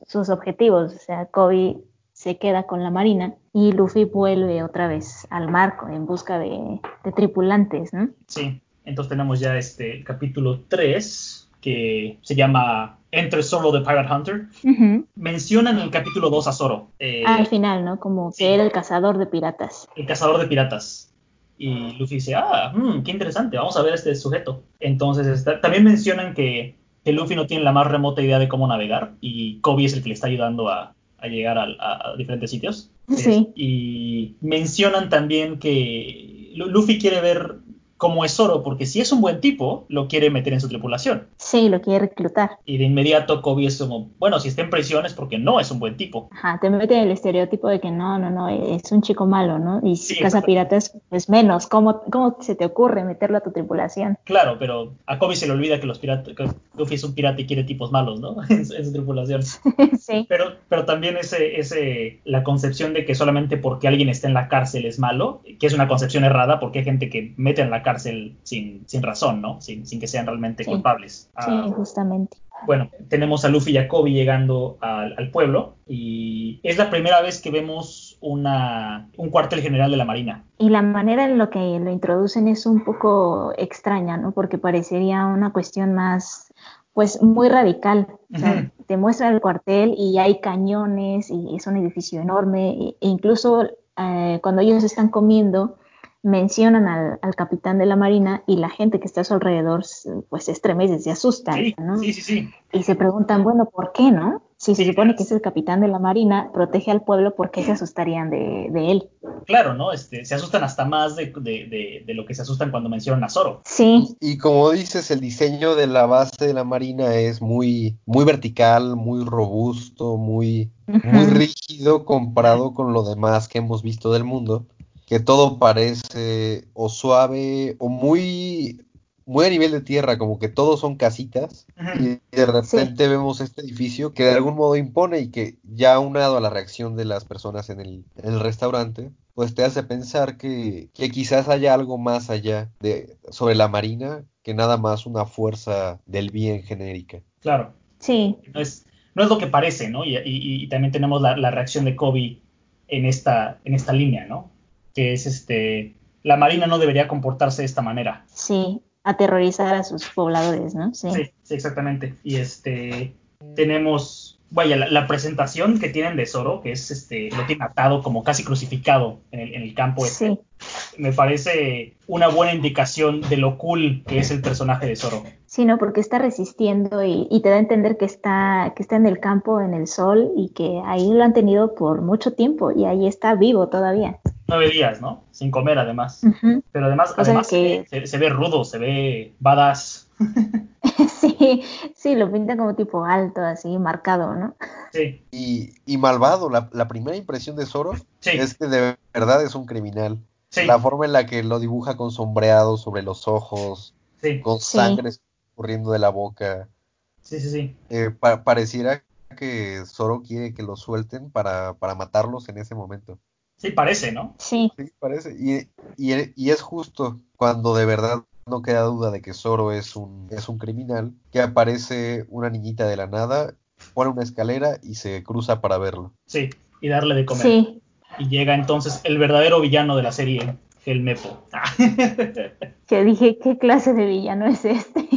sus objetivos. O sea, Kobe se queda con la marina y Luffy vuelve otra vez al marco en busca de, tripulantes, ¿no? Sí, entonces tenemos ya este capítulo 3 que se llama Entre Zoro the Pirate Hunter. Mencionan en el capítulo 2 a Zoro. Eh, al final, ¿no? Como que era el cazador de piratas. El cazador de piratas. Y Luffy dice, ah, mm, qué interesante, vamos a ver este sujeto. Entonces también mencionan que, Luffy no tiene la más remota idea de cómo navegar y Kobe es el que le está ayudando a, a llegar a, diferentes sitios. Sí. y mencionan también que Luffy quiere ver como es Zoro, porque si es un buen tipo, lo quiere meter en su tripulación. Sí, lo quiere reclutar. Y de inmediato Kobe es como, bueno, si está en prisión es porque no es un buen tipo. Ajá, te mete el estereotipo de que no, no, no, es un chico malo, ¿no? Y si casa piratas, pues menos. ¿Cómo, ¿Cómo se te ocurre meterlo a tu tripulación? Claro, pero a Kobe se le olvida que los piratas, que Luffy es un pirata y quiere tipos malos, ¿no? en, su tripulación. sí. Pero, pero también ese, ese, la concepción de que solamente porque alguien está en la cárcel es malo, que es una concepción errada, porque hay gente que mete en la cárcel cárcel sin, sin razón, ¿no? Sin, sin que sean realmente culpables. sí, ah, justamente. Bueno, tenemos a Luffy y a Kobe llegando al, al, pueblo y es la primera vez que vemos una, un cuartel general de la Marina. Y la manera en la que lo introducen es un poco extraña, ¿no? Porque parecería una cuestión más, pues, muy radical. O sea, Te muestra el cuartel y hay cañones y es un edificio enorme e incluso eh, cuando ellos están comiendo mencionan al, capitán de la marina y la gente que está a su alrededor pues se estremece, se asusta, ¿no? Sí, sí, sí. Y se preguntan, bueno, ¿por qué, no? Si se supone que es el capitán de la marina, protege al pueblo, ¿por qué se asustarían de, él? Claro, ¿no? Este, se asustan hasta más de, lo que se asustan cuando mencionan a Zoro. Sí. Y, como dices, el diseño de la base de la marina es muy, muy vertical, muy robusto, muy, muy rígido comparado con lo demás que hemos visto del mundo que todo parece o suave o muy muy a nivel de tierra, como que todos son casitas y de repente vemos este edificio que de algún modo impone y que ya aunado a la reacción de las personas en el, restaurante, pues te hace pensar que, que, quizás haya algo más allá de sobre la marina que nada más una fuerza del bien genérica. Claro. Sí. No es, no es lo que parece, ¿no? Y, y, también tenemos la, la, reacción de Kobe en esta, en esta línea, ¿no? Que es este, la Marina no debería comportarse de esta manera. Sí, aterrorizar a sus pobladores, ¿no? Sí, sí, exactamente. Y este, tenemos, vaya, la, presentación que tienen de Zoro, que es este, lo tiene atado como casi crucificado en el, en el campo este. Me parece una buena indicación de lo cool que es el personaje de Zoro. Sí, ¿no? Porque está resistiendo y, y, te da a entender que está, que está en el campo, en el sol, y que ahí lo han tenido por mucho tiempo y ahí está vivo todavía nueve días, ¿no? Sin comer además. Pero además, además se, ve rudo, se ve badass. sí, sí, lo pinta como tipo alto, así, marcado, ¿no? Sí. Y, malvado, la, primera impresión de Zoro es que de verdad es un criminal. La forma en la que lo dibuja con sombreado sobre los ojos, con sangre corriendo de la boca. Sí, sí, sí. Eh, pareciera que Zoro quiere que lo suelten para, para matarlos en ese momento. Sí, parece, ¿no? Sí. Sí, parece. Y, y, es justo cuando de verdad no queda duda de que Zoro es un, es un criminal, que aparece una niñita de la nada, pone una escalera y se cruza para verlo. Sí, y darle de comer. Sí. Y llega entonces el verdadero villano de la serie, el Mepo. que dije, ¿qué clase de villano es este?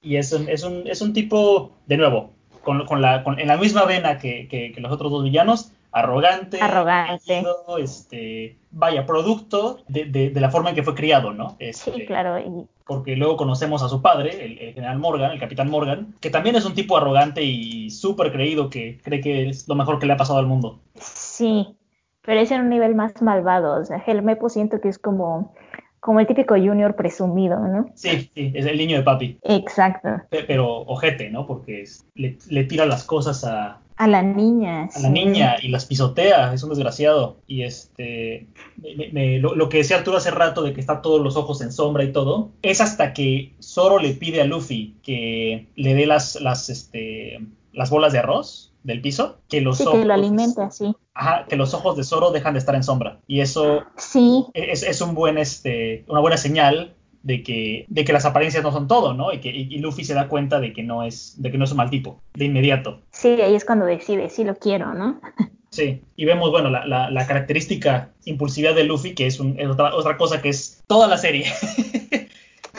Y es un, es un, es un tipo, de nuevo, con, con la, con, en la misma vena que, que, que los otros dos villanos, arrogante, arrogante. este, vaya, producto de, la forma en que fue criado, ¿no? sí, este, claro. Porque luego conocemos a su padre, el, general Morgan, el capitán Morgan, que también es un tipo arrogante y súper creído que cree que es lo mejor que le ha pasado al mundo. Sí, pero es en un nivel más malvado. O sea, Helmepo siento que es como como el típico junior presumido, ¿no? Sí, sí, es el niño de papi. Exacto. Pero ojete, ¿no? Porque le, le, tira las cosas a, a la niña. A la niña y las pisotea, es un desgraciado. Y este, lo, que decía Arturo hace rato de que está todos los ojos en sombra y todo, es hasta que Zoro le pide a Luffy que le dé las, las, este, las bolas de arroz del piso, que los ojos, que lo alimenta, sí. Ajá, que los ojos de Zoro dejan de estar en sombra. Y eso sí. es, es un buen, este, una buena señal de que, de que las apariencias no son todo, ¿no? Y que y Luffy se da cuenta de que no es, de que no es un mal tipo, de inmediato. Sí, ahí es cuando decide, sí lo quiero, ¿no? Sí, y vemos, bueno, la, la, característica impulsividad de Luffy, que es, otra, cosa que es toda la serie.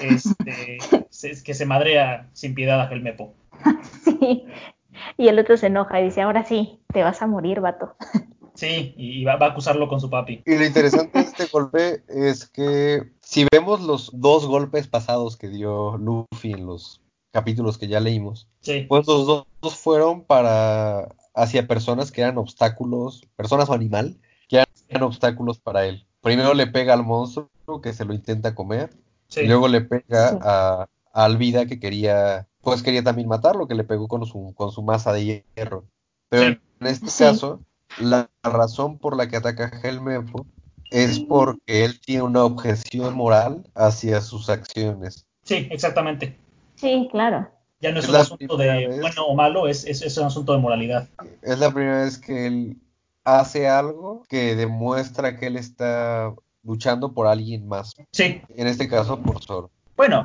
este, que se madrea sin piedad a Helmepo. Sí, y el otro se enoja y dice, ahora sí, te vas a morir, vato. Sí, y va, a acusarlo con su papi. Y lo interesante de este golpe es que si vemos los dos golpes pasados que dio Luffy en los capítulos que ya leímos, pues los dos fueron para hacia personas que eran obstáculos, personas o animal, que eran obstáculos para él. Primero le pega al monstruo que se lo intenta comer, y luego le pega a, a, Alvida que quería, pues quería también matarlo, que le pegó con su, con su masa de hierro. Pero en este caso, la razón por la que ataca a Helmeppo es porque él tiene una objeción moral hacia sus acciones. Sí, exactamente. Sí, claro. Ya no es, un asunto de bueno o malo, es, es, un asunto de moralidad. Es la primera vez que él hace algo que demuestra que él está luchando por alguien más. Sí. En este caso, por Zoro. Bueno,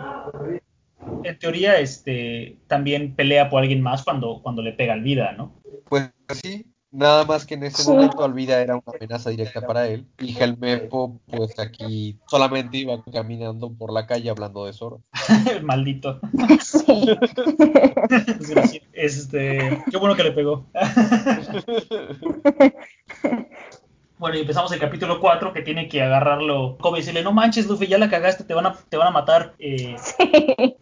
en teoría, este, también pelea por alguien más cuando, cuando le pega al vida, ¿no? Pues sí, Nada más que en ese momento Alvida era una amenaza directa para él y Helmepo pues aquí solamente iba caminando por la calle hablando de Zoro. Maldito. este, qué bueno que le pegó. Bueno, y empezamos el capítulo 4 que tiene que agarrarlo Kobe y decirle, no manches, Luffy, ya la cagaste, te van a, te van a matar. Eh,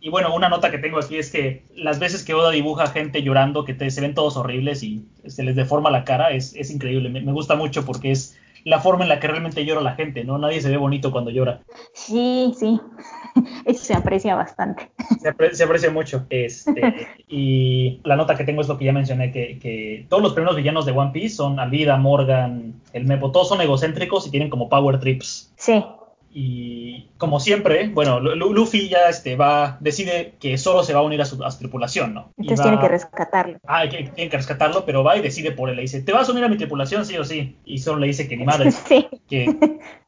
y bueno, una nota que tengo aquí es que las veces que Oda dibuja gente llorando, que se ven todos horribles y se les deforma la cara, es, es increíble. me, gusta mucho porque es la forma en la que realmente llora la gente, ¿no? Nadie se ve bonito cuando llora. Sí, sí. Eso se aprecia bastante. Se, aprecia mucho. Este, y la nota que tengo es lo que ya mencioné, que, que todos los primeros villanos de One Piece son Alvida, Morgan, el Mepo, todos son egocéntricos y tienen como power trips. Sí. Y como siempre, bueno, Luffy ya este, va, decide que solo se va a unir a su, tripulación, ¿no? Entonces tiene que rescatarlo. Ah, que, tiene que rescatarlo, pero va y decide por él. Le dice, ¿te vas a unir a mi tripulación, sí o sí? Y solo le dice que ni madre. sí. Que,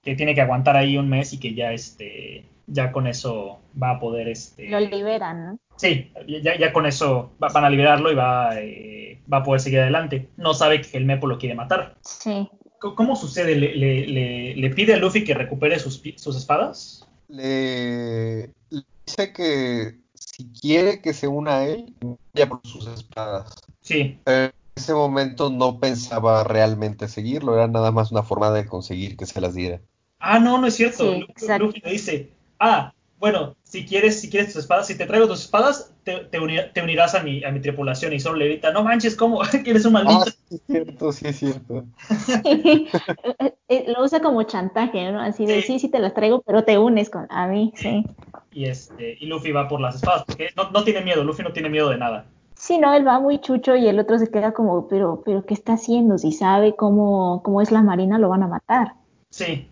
que, tiene que aguantar ahí un mes y que ya, este, ya con eso va a poder, este... Lo liberan, ¿no? Sí, ya, ya con eso van a liberarlo y va, eh, va a poder seguir adelante. No sabe que el Mepo lo quiere matar. Sí. ¿Cómo sucede? ¿Le, pide a Luffy que recupere sus, espadas? Le, dice que si quiere que se una a él, vaya por sus espadas. Sí. Pero en ese momento no pensaba realmente seguirlo, era nada más una forma de conseguir que se las diera. Ah, no, no es cierto. Luffy le dice, ah, bueno, si quieres, si quieres tus espadas, si te traigo tus espadas, te, unirás a mi, a mi tripulación. Y solo le grita, no manches, ¿cómo? ¿Eres un maldito? Ah, sí, es cierto, sí es cierto. Eh, lo usa como chantaje, ¿no? Así de, sí. sí, te las traigo, pero te unes con, a mí, sí. Y, este, y Luffy va por las espadas, porque no, no tiene miedo, Luffy no tiene miedo de nada. Sí, no, él va muy chucho y el otro se queda como, pero, pero ¿qué está haciendo? Si sabe cómo, cómo es la marina, lo van a matar. Sí,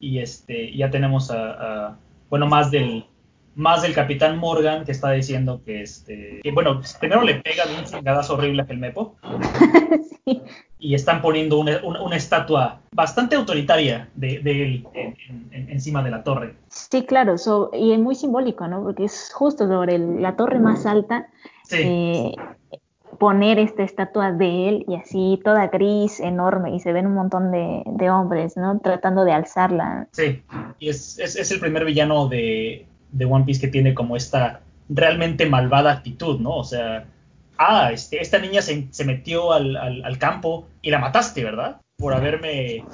y este, ya tenemos a bueno, más del, más del capitán Morgan que está diciendo que este que bueno primero le pega de un chingadazo horrible a Mepo y están poniendo una, una, estatua bastante autoritaria de, él encima de la torre. Sí claro y es muy simbólico no porque es justo sobre la torre más alta sí. Eh, poner esta estatua de él y así toda gris, enorme, y se ven un montón de, hombres, ¿no? Tratando de alzarla. Sí, y es, es, el primer villano de, de, One Piece que tiene como esta realmente malvada actitud, ¿no? O sea, ah, este, esta niña se, se metió al, al, campo y la mataste, ¿verdad? Por haberme...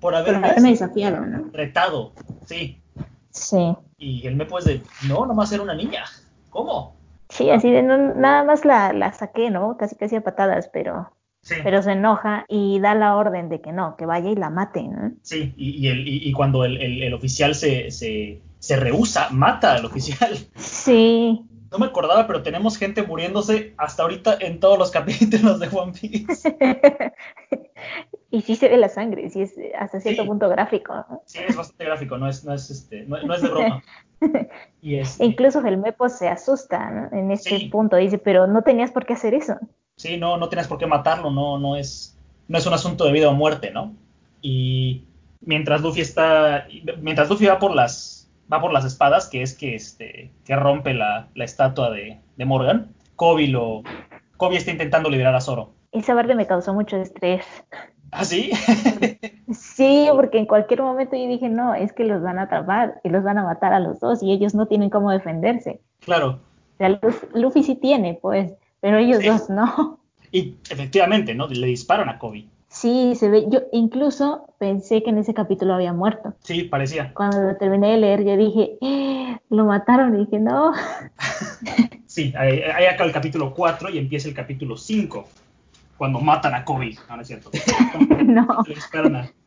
Por haberme, desafiado, ¿no? Retado, sí. Sí. Y él me puede no, nomás era una niña. ¿Cómo? Sí, así de nada más la, la, saqué, ¿no? Casi casi a patadas, pero, pero se enoja y da la orden de que no, que vaya y la mate, ¿no? Sí, y, el, y, cuando el, el, oficial se, se, se rehúsa, mata al oficial. Sí. No me acordaba, pero tenemos gente muriéndose hasta ahorita en todos los capítulos de One Piece. y sí se ve la sangre, sí es hasta cierto punto gráfico. Sí, es bastante gráfico, no es, no es, este, no, es de broma. Y este... Incluso el Mepo se asusta en este punto, dice, pero no tenías por qué hacer eso. Sí, no, no tenías por qué matarlo, no, no es, no es un asunto de vida o muerte, ¿no? Y mientras Luffy está, mientras Luffy va por las, va por las espadas, que es que este, que rompe la, la estatua de, de Morgan, Kobe lo, Kobe está intentando liberar a Zoro. Esa parte me causó mucho estrés. ¿Ah, sí? sí, porque en cualquier momento yo dije, no, es que los van a atrapar y los van a matar a los dos y ellos no tienen cómo defenderse. Claro. O sea, Luffy sí tiene, pues, pero ellos dos no. Y efectivamente, ¿no? Le disparan a Kobe. Sí, se ve. Yo incluso pensé que en ese capítulo había muerto. Sí, parecía. Cuando lo terminé de leer, yo dije, ¡Eh! lo mataron. Y dije, no. sí, hay, acá el capítulo 4 y empieza el capítulo 5. cuando matan a Kobe. No, no es cierto. no.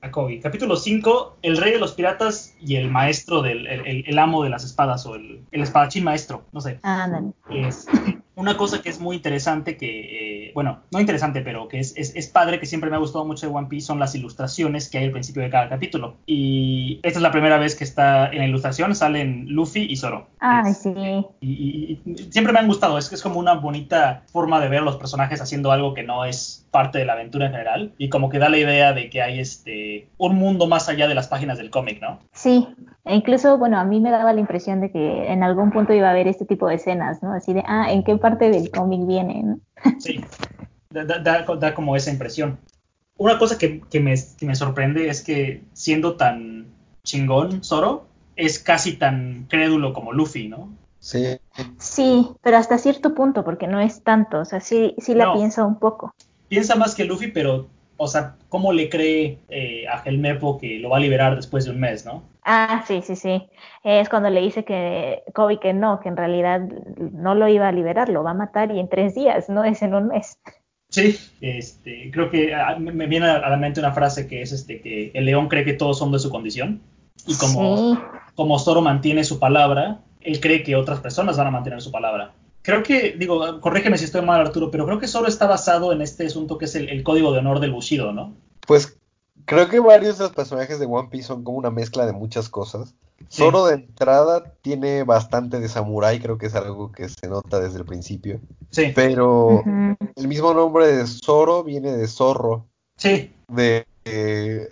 a, Kobe. Capítulo 5, el rey de los piratas y el maestro del, el, amo de las espadas o el, el espadachín maestro, no sé. Ah, no. Es, una cosa que es muy interesante, que, eh, bueno, no interesante, pero que es, es, padre, que siempre me ha gustado mucho de One Piece, son las ilustraciones que hay al principio de cada capítulo. Y esta es la primera vez que está en la ilustración, salen Luffy y Zoro. Ay, sí. Y, siempre me han gustado, es que es como una bonita forma de ver a los personajes haciendo algo que no es parte de la aventura en general y como que da la idea de que hay este un mundo más allá de las páginas del cómic, ¿no? Sí, e incluso, bueno, a mí me daba la impresión de que en algún punto iba a haber este tipo de escenas, ¿no? Así de, ah, ¿en qué parte del cómic viene? ¿no? Sí, da, da, como esa impresión. Una cosa que, que, me, que me sorprende es que siendo tan chingón Zoro, es casi tan crédulo como Luffy, ¿no? Sí. Sí, pero hasta cierto punto, porque no es tanto, o sea, sí, sí la piensa un poco piensa más que Luffy, pero, o sea, ¿cómo le cree eh, a Helmepo que lo va a liberar después de un mes, no? Ah, sí, sí, sí. Es cuando le dice que Kobe que no, que en realidad no lo iba a liberar, lo va a matar y en tres días, no es en un mes. Sí, este, creo que ah, me viene a la mente una frase que es este que el león cree que todos son de su condición y como, como Zoro mantiene su palabra, él cree que otras personas van a mantener su palabra creo que, digo, corrígeme si estoy mal, Arturo, pero creo que solo está basado en este asunto que es el, código de honor del Bushido, ¿no? Pues creo que varios de los personajes de One Piece son como una mezcla de muchas cosas. Zoro de entrada tiene bastante de samurai, creo que es algo que se nota desde el principio. Sí. Pero el mismo nombre de Zoro viene de zorro. Sí. De,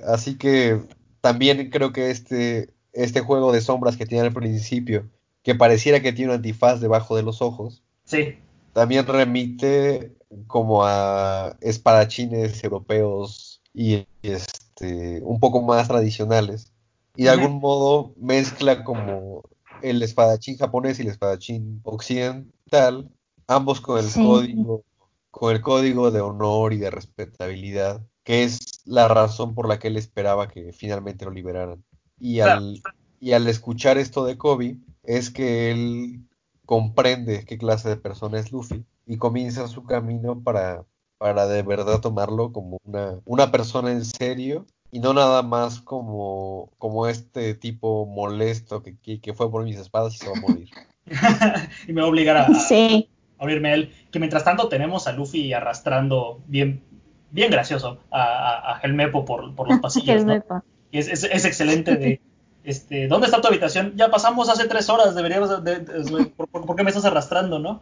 así que también creo que este, este juego de sombras que tiene al principio que pareciera que tiene un antifaz debajo de los ojos. Sí. También remite como a espadachines europeos y este un poco más tradicionales. Y de algún modo mezcla como el espadachín japonés y el espadachín occidental, ambos con el código con el código de honor y de respetabilidad, que es la razón por la que él esperaba que finalmente lo liberaran. Y al, y al escuchar esto de Kobe, es que él comprende qué clase de persona es Luffy y comienza su camino para, para de verdad tomarlo como una, una persona en serio y no nada más como, como este tipo molesto que, que, fue por mis espadas y se va a morir. y me va a obligar a, abrirme a él. Que mientras tanto tenemos a Luffy arrastrando bien, bien gracioso a, a, Helmepo por, por los pasillos. Y es, es, es excelente de este, ¿dónde está tu habitación? Ya pasamos hace tres horas, deberíamos, de, ¿por, qué me estás arrastrando, no?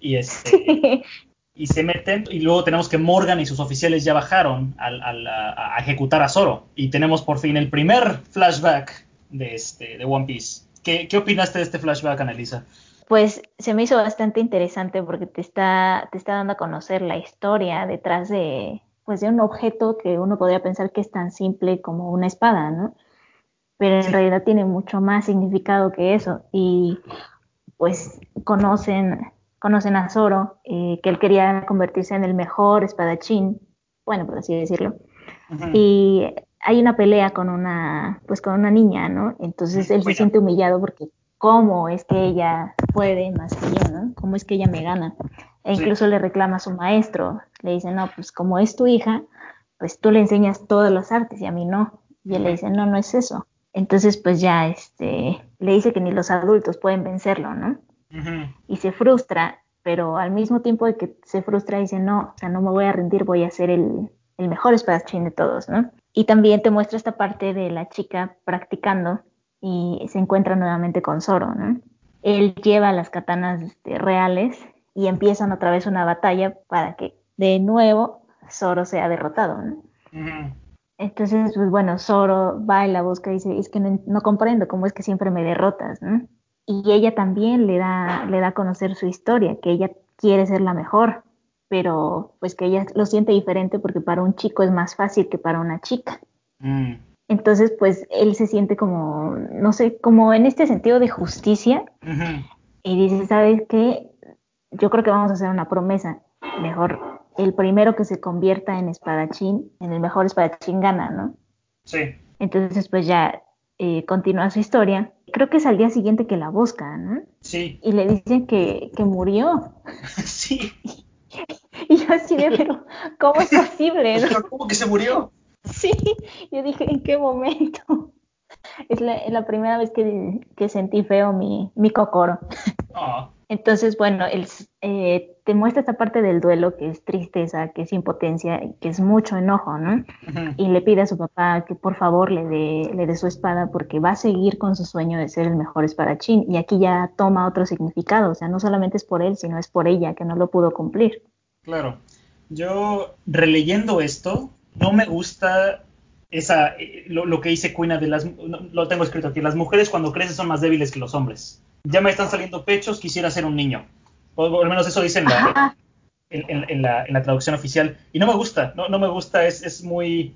Y este, y se meten, y luego tenemos que Morgan y sus oficiales ya bajaron a, ejecutar a Zoro, y tenemos por fin el primer flashback de, este, de One Piece. ¿Qué, ¿Qué opinaste de este flashback, Annalisa? Pues se me hizo bastante interesante porque te está, te está dando a conocer la historia detrás de, pues de un objeto que uno podría pensar que es tan simple como una espada, ¿no? Pero en realidad tiene mucho más significado que eso. Y pues conocen, conocen a Zoro, eh, que él quería convertirse en el mejor espadachín, bueno, por así decirlo. Y hay una pelea con una, pues con una niña, ¿no? Entonces él se siente humillado porque cómo es que ella puede más que yo, ¿no? ¿Cómo es que ella me gana? E incluso le reclama a su maestro, le dice, no, pues como es tu hija, pues tú le enseñas todas las artes y a mí no. Y él le dice, no, no es eso. Entonces, pues ya este, le dice que ni los adultos pueden vencerlo, ¿no? Y se frustra, pero al mismo tiempo de que se frustra dice, no, o sea, no me voy a rendir, voy a ser el, mejor espadachín de todos, ¿no? Y también te muestra esta parte de la chica practicando y se encuentra nuevamente con Zoro, ¿no? Él lleva las katanas este, reales y empiezan otra vez una batalla para que de nuevo Zoro sea derrotado, ¿no? Entonces, pues bueno, Zoro va y la busca y dice, es que no, comprendo cómo es que siempre me derrotas, ¿no? Y ella también le da, le da a conocer su historia, que ella quiere ser la mejor, pero pues que ella lo siente diferente porque para un chico es más fácil que para una chica. Mm. Entonces, pues él se siente como, no sé, como en este sentido de justicia y dice, ¿sabes qué? Yo creo que vamos a hacer una promesa. Mejor el primero que se convierta en espadachín, en el mejor espadachín gana, ¿no? Sí. Entonces, pues ya eh, continúa su historia. Creo que es al día siguiente que la buscan, ¿no? Sí. Y le dicen que, que murió. sí. Y yo así de, pero ¿cómo es posible? ¿Cómo que se murió? Sí, yo dije, ¿en qué momento? Es la, primera vez que, sentí feo mi, mi cocoro. Ah. Entonces, bueno, el, eh, te muestra esta parte del duelo que es tristeza, que es impotencia, que es mucho enojo, ¿no? Y le pide a su papá que por favor le dé, le dé su espada porque va a seguir con su sueño de ser el mejor espadachín. Y aquí ya toma otro significado, o sea, no solamente es por él, sino es por ella que no lo pudo cumplir. Claro. Yo, releyendo esto, no me gusta esa, eh, lo, que dice Cuina de las, lo tengo escrito aquí, las mujeres cuando crecen son más débiles que los hombres ya me están saliendo pechos, quisiera ser un niño. O, al menos eso dice en la, en, la, traducción oficial. Y no me gusta, no, no me gusta, es, es muy,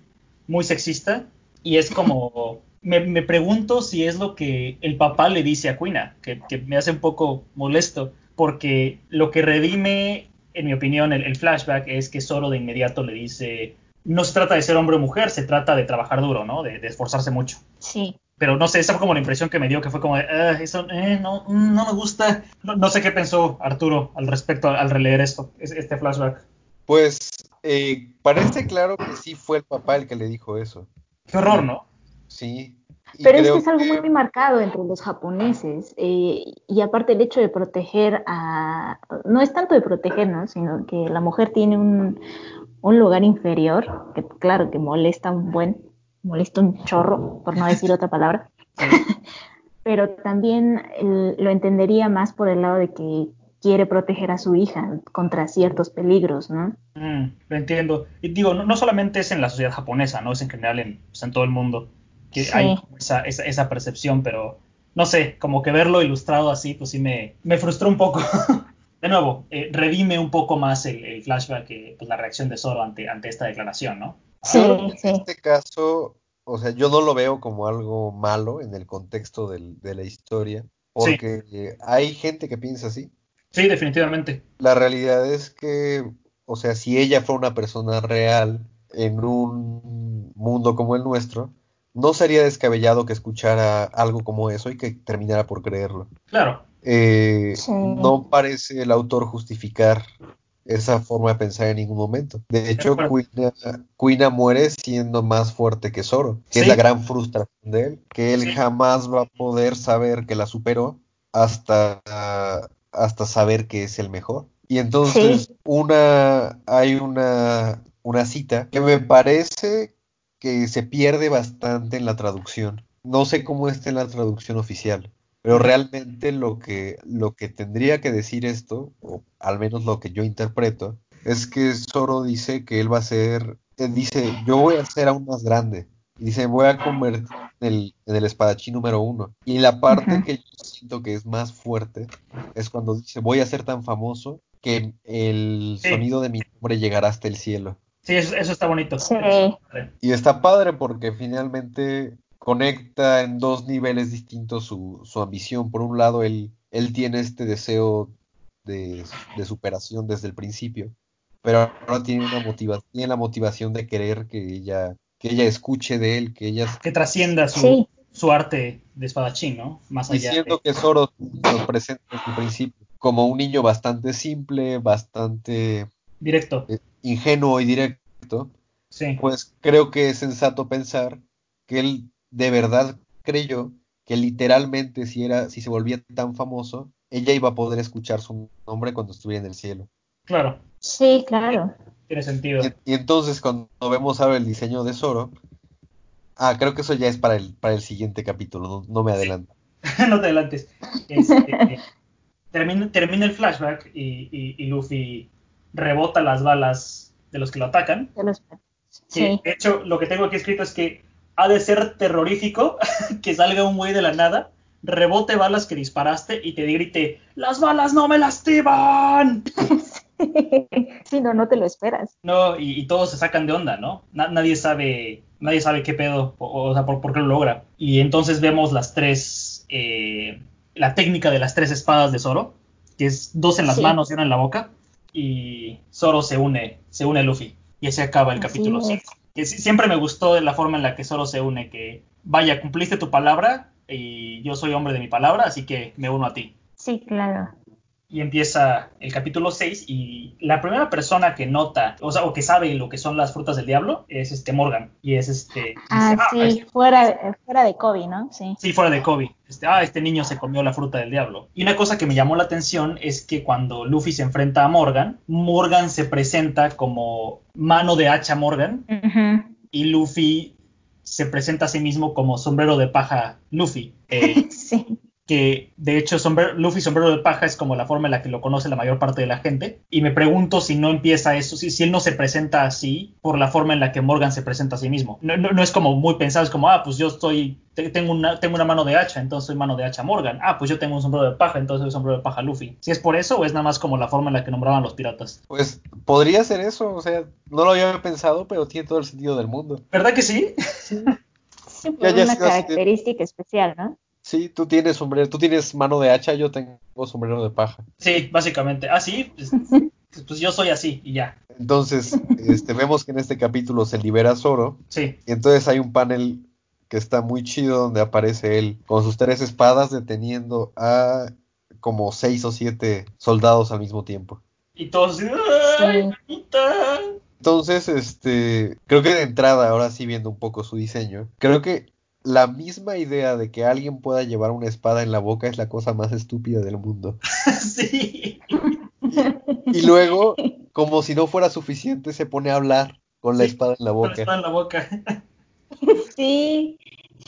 muy sexista. Y es como, me, pregunto si es lo que el papá le dice a Quina, que, me hace un poco molesto, porque lo que redime, en mi opinión, el, flashback es que Zoro de inmediato le dice, no se trata de ser hombre o mujer, se trata de trabajar duro, ¿no? De, de esforzarse mucho. Sí pero no sé, esa fue como la impresión que me dio, que fue como de, ah, eso eh, no, no, me gusta. No, sé qué pensó Arturo al respecto al releer esto, este flashback. Pues eh, parece claro que sí fue el papá el que le dijo eso. Qué horror, ¿no? Sí. Pero es que es algo muy marcado entre los japoneses. Eh, y aparte el hecho de proteger a... No es tanto de proteger, ¿no? Sino que la mujer tiene un, un lugar inferior, que claro, que molesta un buen molesta un chorro, por no decir otra palabra. Pero también lo entendería más por el lado de que quiere proteger a su hija contra ciertos peligros, ¿no? Mm, lo entiendo. Y digo, no, solamente es en la sociedad japonesa, ¿no? Es en general en, pues, en todo el mundo que hay esa, esa, percepción, pero no sé, como que verlo ilustrado así, pues sí me, me frustró un poco. de nuevo, eh, redime un poco más el, flashback, que, pues, la reacción de Zoro ante, ante esta declaración, ¿no? Sí, en este caso, o sea, yo no lo veo como algo malo en el contexto de la historia, porque hay gente que piensa así. Sí, definitivamente. La realidad es que, o sea, si ella fue una persona real en un mundo como el nuestro, no sería descabellado que escuchara algo como eso y que terminara por creerlo. Claro. Eh, no parece el autor justificar esa forma de pensar en ningún momento. De hecho, Kuina, muere siendo más fuerte que Zoro, que es la gran frustración de él, que él jamás va a poder saber que la superó hasta, hasta saber que es el mejor. Y entonces una hay una, una cita que me parece que se pierde bastante en la traducción. No sé cómo está en la traducción oficial. Pero realmente lo que, lo que tendría que decir esto, o al menos lo que yo interpreto, es que Zoro dice que él va a ser, dice, yo voy a ser aún más grande. Y dice, voy a convertir en el, en el espadachín número uno. Y la parte que yo siento que es más fuerte es cuando dice, voy a ser tan famoso que el sonido de mi nombre llegará hasta el cielo. Sí, eso, eso está bonito. Sí. Y está padre porque finalmente conecta en dos niveles distintos su, su ambición. Por un lado, él, él tiene este deseo de, superación desde el principio, pero ahora tiene una motivación, tiene la motivación de querer que ella, que ella escuche de él, que ella que trascienda su, su arte de espadachín, ¿no? Más allá. Diciendo que Zoro nos presenta desde el principio como un niño bastante simple, bastante directo, eh, ingenuo y directo. Sí. Pues creo que es sensato pensar que él de verdad creyó que literalmente si era, si se volvía tan famoso, ella iba a poder escuchar su nombre cuando estuviera en el cielo. Claro. Sí, claro. Tiene sentido. Y, entonces cuando vemos ahora el diseño de Zoro, ah, creo que eso ya es para el, para el siguiente capítulo, no, me adelanto. no te adelantes. Este, termina, el flashback y, Luffy rebota las balas de los que lo atacan. sí. De hecho, lo que tengo aquí escrito es que ha de ser terrorífico que salga un güey de la nada, rebote balas que disparaste y te grite, las balas no me lastiman. Sí, no, no te lo esperas. No, y, todos se sacan de onda, ¿no? nadie sabe, nadie sabe qué pedo, o, sea, por, qué lo logra. Y entonces vemos las tres, eh, la técnica de las tres espadas de Zoro, que es dos en las manos y una en la boca, y Zoro se une, se une a Luffy. Y así acaba el capítulo 5 que siempre me gustó la forma en la que Zoro se une, que vaya, cumpliste tu palabra y yo soy hombre de mi palabra, así que me uno a ti. Sí, claro. Y empieza el capítulo 6 y la primera persona que nota, o sea, o que sabe lo que son las frutas del diablo es este Morgan y es este... Ah, dice, sí, este- fuera, fuera de Kobe, ¿no? Sí. Sí, fuera de Kobe. Este, ah, este niño se comió la fruta del diablo. Y una cosa que me llamó la atención es que cuando Luffy se enfrenta a Morgan, Morgan se presenta como mano de hacha Morgan y Luffy se presenta a sí mismo como sombrero de paja Luffy. Eh, Sí. Que de hecho sombrero- Luffy sombrero de paja es como la forma en la que lo conoce la mayor parte de la gente. Y me pregunto si no empieza eso, si, si él no se presenta así por la forma en la que Morgan se presenta a sí mismo. No, no- no es como muy pensado, es como, ah, pues yo estoy, te- tengo una, tengo una mano de hacha, entonces soy mano de hacha Morgan. Ah, pues yo tengo un sombrero de paja, entonces soy sombrero de paja Luffy. Si es por eso o es nada más como la forma en la que nombraban los piratas. Pues podría ser eso, o sea, no lo había pensado, pero tiene todo el sentido del mundo. ¿Verdad que sí? Sí, por Ya, ya una característica especial, ¿no? Sí, tú tienes sombrero, tú tienes mano de hacha, yo tengo sombrero de paja. Sí, básicamente. Ah, sí, pues, pues yo soy así y ya. Entonces, este, vemos que en este capítulo se libera Zoro, Sí, y entonces hay un panel que está muy chido donde aparece él con sus tres espadas deteniendo a como seis o siete soldados al mismo tiempo. y todos así, ¡ay, Sí. mamita! Entonces, este, creo que de entrada, ahora sí viendo un poco su diseño, creo que la misma idea de que alguien pueda llevar una espada en la boca es la cosa más estúpida del mundo. sí. Y luego, como si no fuera suficiente, se pone a hablar con la Sí, espada en la Con la boca. espada en la boca. Sí.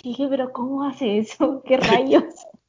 Dije, pero ¿cómo hace eso? ¿Qué rayos?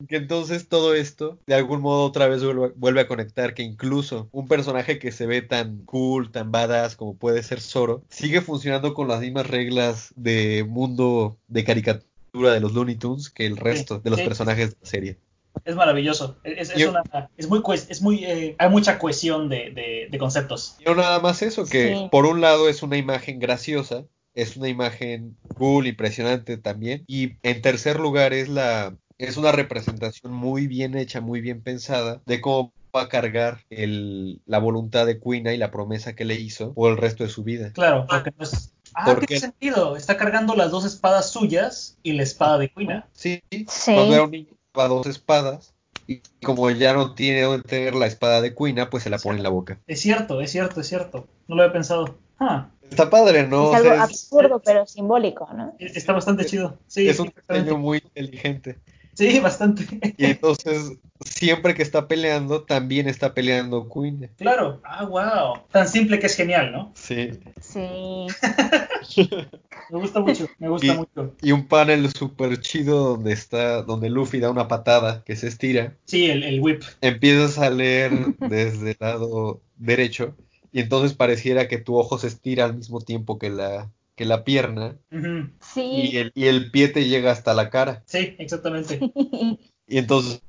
Que entonces todo esto, de algún modo, otra vez vuelve, vuelve a conectar que incluso un personaje que se ve tan cool, tan badass como puede ser Zoro, sigue funcionando con las mismas reglas de mundo de caricatura de los Looney Tunes que el resto de los personajes de la serie. Es maravilloso. Es, es Yo- una, es muy, es muy, eh, hay mucha cohesión de, de- de conceptos. Y no nada más eso, que Sí. por un lado es una imagen graciosa, es una imagen cool, impresionante también, y en tercer lugar es la es una representación muy bien hecha, muy bien pensada de cómo va a cargar el, la voluntad de Quina y la promesa que le hizo por el resto de su vida. Claro, porque no es. Ah, ¿Por ¿qué qué? sentido? Está cargando las dos espadas suyas y la espada de Quina. Sí, Sí. cuando era un niño llevaba dos espadas y como ya no tiene donde tener la espada de Quina, pues se la pone en la boca. Es cierto, es cierto, es cierto. No lo había pensado. Ah, Está padre, ¿no? es O sea, algo es- absurdo, pero simbólico, ¿no? e- está bastante chido. Sí, es un diseño muy inteligente. Sí, bastante. Y entonces, siempre que está peleando, también está peleando Queen. Claro. Ah, wow. Tan simple que es genial, ¿no? Sí. Sí. Me gusta mucho, me gusta Y- mucho. Y un panel súper chido donde está, donde Luffy da una patada que se estira. Sí, el, el whip. Empiezas a leer desde el lado derecho. Y entonces pareciera que tu ojo se estira al mismo tiempo que la, que la pierna. Y Sí. el, y el pie te llega hasta la cara. Sí, exactamente. Y entonces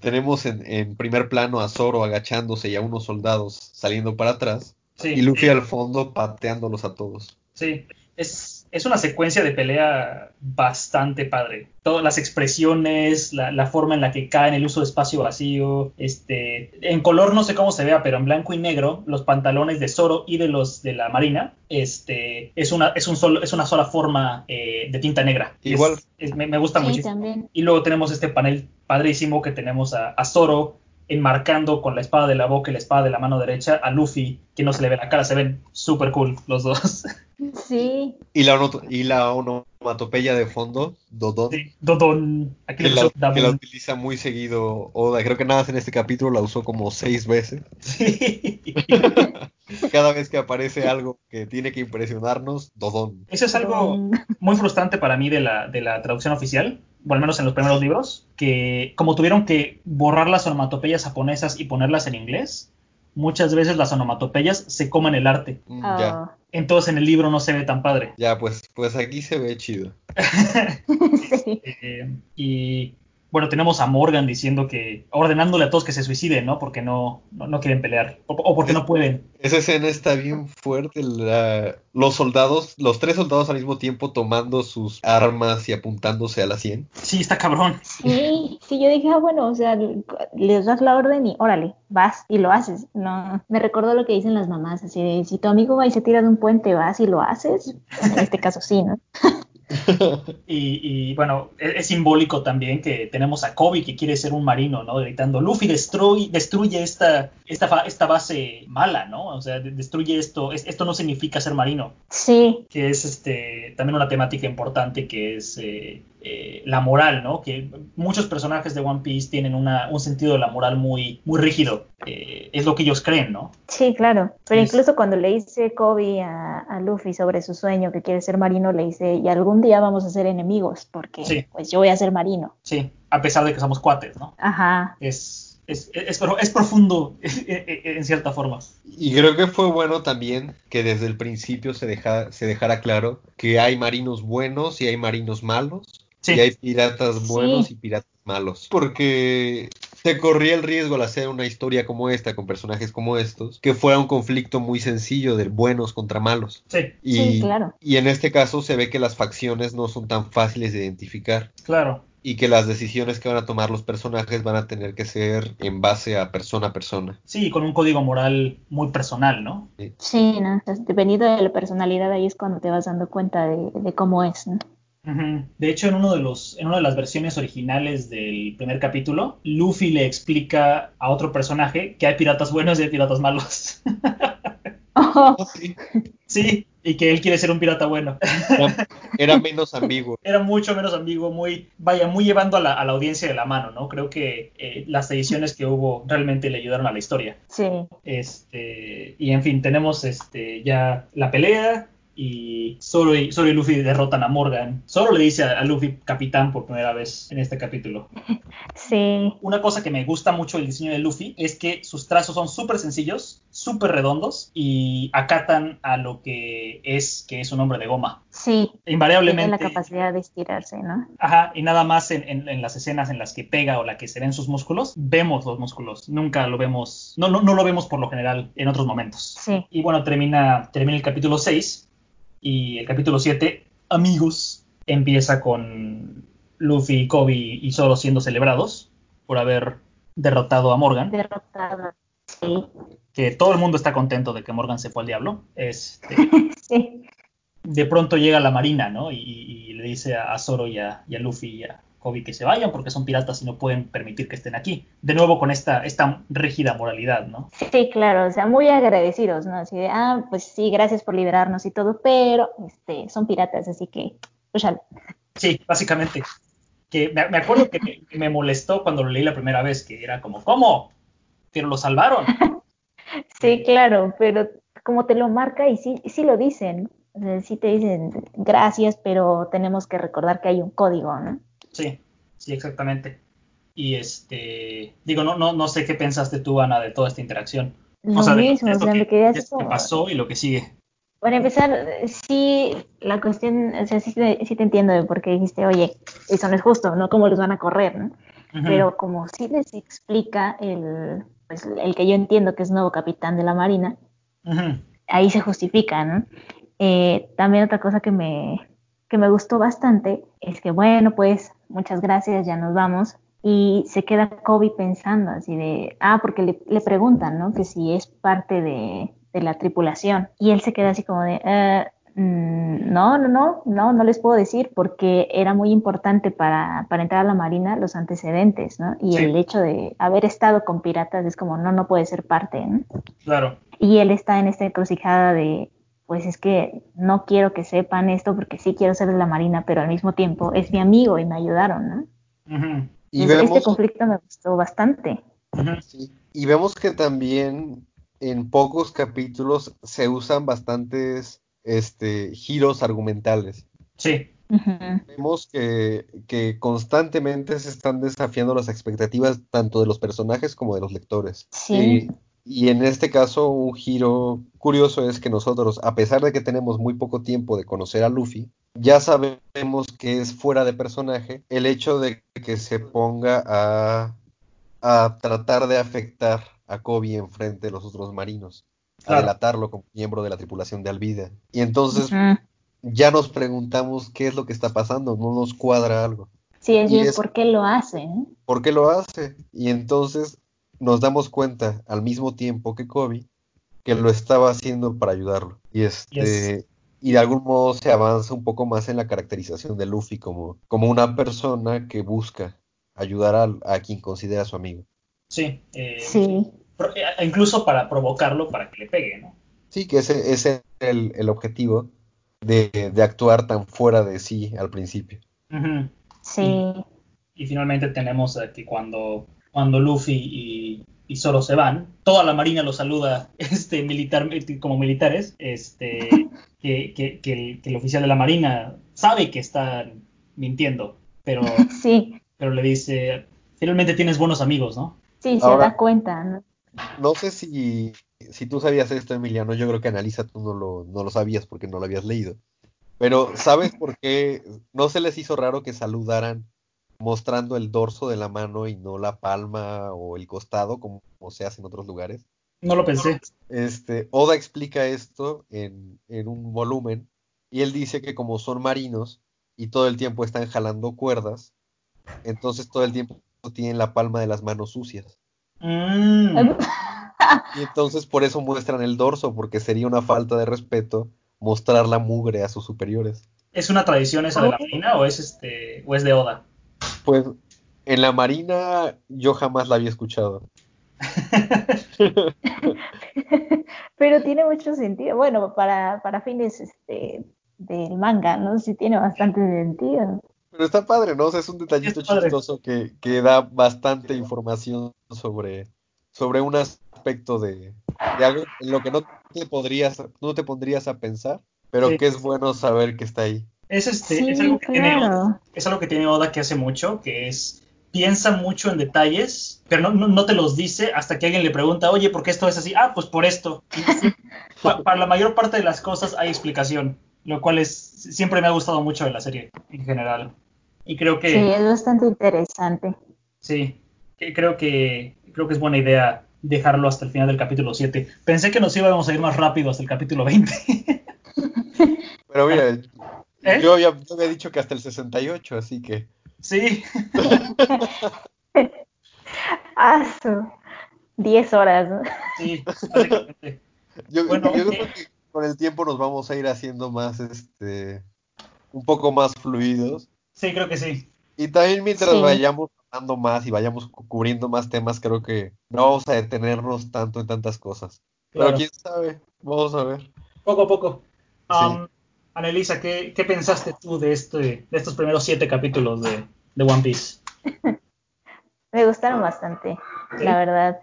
tenemos en, en primer plano a Zoro agachándose y a unos soldados saliendo para atrás. Sí. Y Luffy al fondo pateándolos a todos. Sí, es, es una secuencia de pelea bastante padre. Todas las expresiones, la, la forma en la que caen, el uso de espacio vacío, este, en color no sé cómo se vea, pero en blanco y negro, los pantalones de Zoro y de los de la Marina, este, es una, es un solo, es una sola forma eh, de tinta negra. Igual. es- me, me gusta Sí, muchísimo. también. Y luego tenemos este panel padrísimo que tenemos a, a Zoro enmarcando con la espada de la boca y la espada de la mano derecha a Luffy, que no se le ve la cara, se ven súper cool los dos. Sí. Y la, y la onomatopeya de fondo, Dodon, Sí, Dodon. Aquí que, le la, que la utiliza muy seguido Oda. Creo que nada más en este capítulo la usó como seis veces. Sí. Cada vez que aparece algo que tiene que impresionarnos, Dodon. Eso es algo muy frustrante para mí de la, de la traducción oficial, o al menos en los primeros libros, que como tuvieron que borrar las onomatopeyas japonesas y ponerlas en inglés, muchas veces las onomatopeyas se comen el arte. Mm, Ya, Entonces en el libro no se ve tan padre. ya, pues, pues aquí se ve chido. sí. Eh, y bueno, tenemos a Morgan diciendo que, ordenándole a todos que se suiciden, ¿no? Porque no, no, no quieren pelear, o, o porque no pueden. Esa escena está bien fuerte. la- Los soldados, los tres soldados al mismo tiempo tomando sus armas y apuntándose a la 100. Sí, está cabrón. Sí, sí, yo dije, ah, bueno, o sea, les das la orden y órale, vas y lo haces. No, me recordó lo que dicen las mamás, así de, si tu amigo va y se tira de un puente, vas y lo haces. En este caso sí, ¿no? y, bueno, es, es, simbólico también que tenemos a Kobe que quiere ser un marino, ¿no? Gritando, Luffy destruye, destruye esta, esta, esta base mala, ¿no? O sea, destruye esto, esto no significa ser marino. Sí. Que es este también una temática importante que es eh, eh, la moral, ¿no? Que muchos personajes de One Piece tienen una, un sentido de la moral muy, muy rígido. Eh, es lo que ellos creen, ¿no? Sí, claro. Pero incluso cuando le dice Kobe a, Luffy sobre su sueño que quiere ser marino, le dice, y algún día vamos a ser enemigos, porque pues yo voy a ser marino. Sí, a pesar de que somos cuates, ¿no? Ajá. Es, es, es, es, profundo en cierta forma. Y creo que fue bueno también que desde el principio se, deja, se dejara claro que hay marinos buenos y hay marinos malos y hay piratas buenos y piratas malos. Porque se corría el riesgo al hacer una historia como esta, con personajes como estos, que fuera un conflicto muy sencillo de buenos contra malos. Sí, y, claro. Y en este caso se ve que las facciones no son tan fáciles de identificar. Claro. Y que las decisiones que van a tomar los personajes van a tener que ser en base a persona a persona. Sí, con un código moral muy personal, ¿no? Sí, ¿no? dependiendo de la personalidad, ahí es cuando te vas dando cuenta de, de cómo es, ¿no? De hecho, en uno de los, en una de las versiones originales del primer capítulo, Luffy le explica a otro personaje que hay piratas buenos y hay piratas malos. Oh. Sí, y que él quiere ser un pirata bueno. Era menos ambiguo. Era mucho menos ambiguo, muy, vaya, muy llevando a la, a la audiencia de la mano, ¿no? Creo que eh, las ediciones que hubo realmente le ayudaron a la historia. Sí. Este, y en fin, tenemos este ya la pelea, y Zoro y, y Luffy derrotan a Morgan. Zoro le dice a, Luffy capitán por primera vez en este capítulo. Sí. Una cosa que me gusta mucho del diseño de Luffy es que sus trazos son súper sencillos, súper redondos y acatan a lo que es, que es un hombre de goma. Sí. Invariablemente. Tiene la capacidad de estirarse, ¿no? Ajá, y nada más en, en, las escenas en las que pega o la que se ven sus músculos, vemos los músculos. Nunca lo vemos, no, no, no lo vemos por lo general en otros momentos. Sí. Y bueno, termina, termina el capítulo 6 y el capítulo 7, Amigos, empieza con Luffy, Kobe y Zoro siendo celebrados por haber derrotado a Morgan. Derrotado, sí. Que todo el mundo está contento de que Morgan se fue al diablo. Este, sí. De pronto llega la marina, ¿no? Y, le dice a, Zoro y a, y a Luffy y a, Kobe que se vayan porque son piratas y no pueden permitir que estén aquí. De nuevo con esta, esta rígida moralidad, ¿no? Sí, claro, o sea, muy agradecidos, ¿no? Así de, ah, pues sí, gracias por liberarnos y todo, pero este, son piratas, así que, pues Sí, básicamente. Que me, acuerdo que me, molestó cuando lo leí la primera vez, que era como, ¿cómo? Pero lo salvaron. sí, claro, pero como te lo marca y sí, sí lo dicen, o sea, sí te dicen gracias, pero tenemos que recordar que hay un código, ¿no? Sí, sí, exactamente. Y este, digo, no, no, no sé qué pensaste tú, Ana, de toda esta interacción. Lo mismo, o sea, me quedé así como... pasó y lo que sigue. Para empezar, sí, la cuestión, o sea, sí, sí te entiendo de por qué dijiste, oye, eso no es justo, ¿no? ¿Cómo los van a correr, no? Pero como sí les explica el, pues, el que yo entiendo que es nuevo capitán de la Marina, ahí se justifica, ¿no? Eh, también otra cosa que me, que me gustó bastante es que, bueno, pues muchas gracias, ya nos vamos. Y se queda Kobe pensando así de, ah, porque le, preguntan, ¿no? Que si es parte de, la tripulación. Y él se queda así como de, eh, mm, no, no, no, no, no les puedo decir porque era muy importante para, para entrar a la Marina los antecedentes, ¿no? Y el hecho de haber estado con piratas es como, no, no puede ser parte, ¿no? Claro. Y él está en esta encrucijada de, pues es que no quiero que sepan esto porque sí quiero ser de la Marina, pero al mismo tiempo es mi amigo y me ayudaron, ¿no? y este conflicto me gustó bastante. Y vemos que también en pocos capítulos se usan bastantes este, giros argumentales. Sí. Vemos que, que, constantemente se están desafiando las expectativas tanto de los personajes como de los lectores. Sí. Y en este caso, un giro curioso es que nosotros, a pesar de que tenemos muy poco tiempo de conocer a Luffy, ya sabemos que es fuera de personaje el hecho de que se ponga a, a tratar de afectar a Kobe en frente de los otros marinos, a delatarlo como miembro de la tripulación de Alvida. Y entonces ya nos preguntamos qué es lo que está pasando, no nos cuadra algo. Sí, es, ¿por qué lo hace? ¿Por qué lo hace? Y entonces nos damos cuenta al mismo tiempo que Kobe que lo estaba haciendo para ayudarlo. Y este y de algún modo se avanza un poco más en la caracterización de Luffy como, como una persona que busca ayudar a, quien considera su amigo. Sí, eh, sí. Eh, incluso para provocarlo para que le pegue, ¿no? Sí, que ese, es el, objetivo de, actuar tan fuera de sí al principio. Sí. Y, finalmente tenemos que cuando, cuando Luffy y, y Zoro se van, toda la marina los saluda este, militar, como militares, este, que, que, el, oficial de la marina sabe que están mintiendo, pero, sí. pero le dice, finalmente tienes buenos amigos, ¿no? Sí, se da cuenta, ¿no? No sé si, si tú sabías esto, Emiliano, yo creo que Analiza tú no lo, no lo sabías porque no lo habías leído. Pero ¿sabes por qué no se les hizo raro que saludaran mostrando el dorso de la mano y no la palma o el costado como, se hace en otros lugares? No lo pensé. Este, Oda explica esto en, en un volumen y él dice que como son marinos y todo el tiempo están jalando cuerdas, entonces todo el tiempo tienen la palma de las manos sucias. Mm. y entonces por eso muestran el dorso, porque sería una falta de respeto mostrar la mugre a sus superiores. ¿Es una tradición esa de la marina o es este o es de Oda? Pues en la marina yo jamás la había escuchado. Pero tiene mucho sentido. Bueno, para, para fines este, del manga, ¿no? Sí tiene bastante sentido. Pero está padre, ¿no? O sea, es un detallito chistoso que, que, da bastante información sobre, sobre un aspecto de, de, algo en lo que no te podrías, no te pondrías a pensar, pero que es bueno saber que está ahí. Es este, es algo que tiene es algo que tiene Oda que hace mucho, que es piensa mucho en detalles, pero no, no, te los dice hasta que alguien le pregunta, oye, ¿por qué esto es así? Ah, pues por esto. para la mayor parte de las cosas hay explicación lo cual es siempre me ha gustado mucho de la serie en general. Y creo que Sí, es bastante interesante. Sí, creo que creo que es buena idea dejarlo hasta el final del capítulo 7. Pensé que nos íbamos a ir más rápido hasta el capítulo 20. Pero mira, ¿Eh? yo, ya, había dicho que hasta el 68, así que Sí. Aso. 10 horas. Sí, básicamente. Yo, bueno, yo creo que con el tiempo nos vamos a ir haciendo más, este, un poco más fluidos. Sí, creo que sí. Y también mientras vayamos hablando más y vayamos cubriendo más temas, creo que no vamos a detenernos tanto en tantas cosas. Pero quién sabe, vamos a ver. Poco a poco. Um, Anelisa, ¿qué, ¿qué, pensaste tú de, este, de estos primeros siete capítulos de, de One Piece? Me gustaron bastante, la verdad.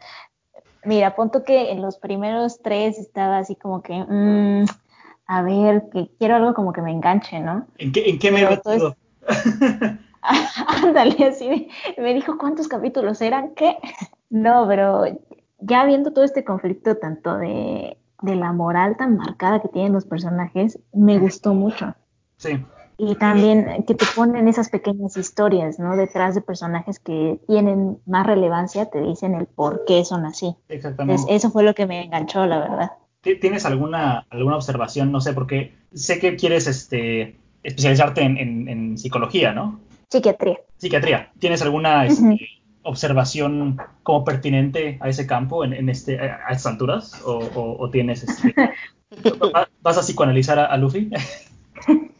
Mira, punto que en los primeros tres estaba así como que, mmm, a ver, que quiero algo como que me enganche, ¿no? ¿En qué, en qué me he? Ándale, así me dijo cuántos capítulos eran, ¿qué? No, pero ya viendo todo este conflicto tanto de, de la moral tan marcada que tienen los personajes, me gustó mucho. Sí. Y también que te ponen esas pequeñas historias, ¿no? Detrás de personajes que tienen más relevancia, te dicen el por qué son así. Exactamente. eso fue lo que me enganchó, la verdad. ¿Tienes alguna, alguna observación? No sé, porque sé que quieres este, especializarte en, psicología, ¿no? Psiquiatría. Psiquiatría. ¿Tienes alguna este, observación como pertinente a ese campo en, este, a, estas alturas? ¿O, tienes... Este, ¿Vas a psicoanalizar a Luffy?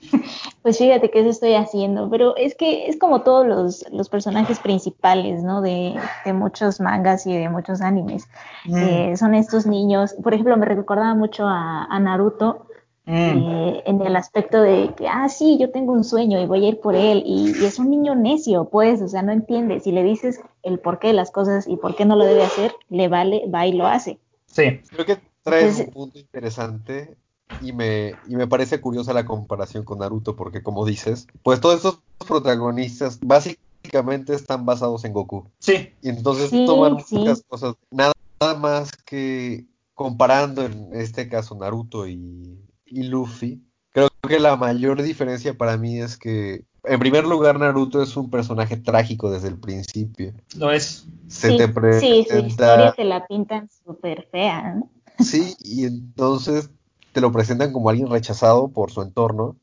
Pues fíjate que eso estoy haciendo, pero es que es como todos los, personajes principales, ¿no? De, muchos mangas y de muchos animes. Mm. Eh, son estos niños, por ejemplo, me recordaba mucho a, Naruto mm. eh, en el aspecto de que, ah, sí, yo tengo un sueño y voy a ir por él, y, es un niño necio, pues, o sea, no entiende. Si le dices el porqué de las cosas y por qué no lo debe hacer, le vale, va y lo hace. Sí. Creo que traes un punto interesante y me, y me parece curiosa la comparación con Naruto, porque como dices, pues todos estos protagonistas básicamente están basados en Goku. Sí. Y entonces toman muchas cosas, nada, más que comparando en este caso Naruto y, y Luffy. Creo que la mayor diferencia para mí es que, en primer lugar, Naruto es un personaje trágico desde el principio. Lo es. Se sí, te presenta... sí, su historia te la pintan súper fea. ¿no? Sí, y entonces te lo presentan como alguien rechazado por su entorno,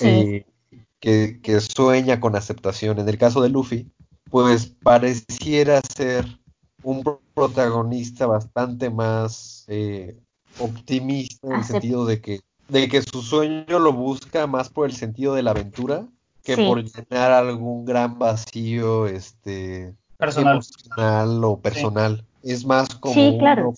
eh, que, sueña con aceptación. En el caso de Luffy, pues pareciera ser un protagonista bastante más eh, optimista en el sentido de que de que su sueño lo busca más por el sentido de la aventura que por llenar algún gran vacío este personal, o personal. Es más como sí, claro,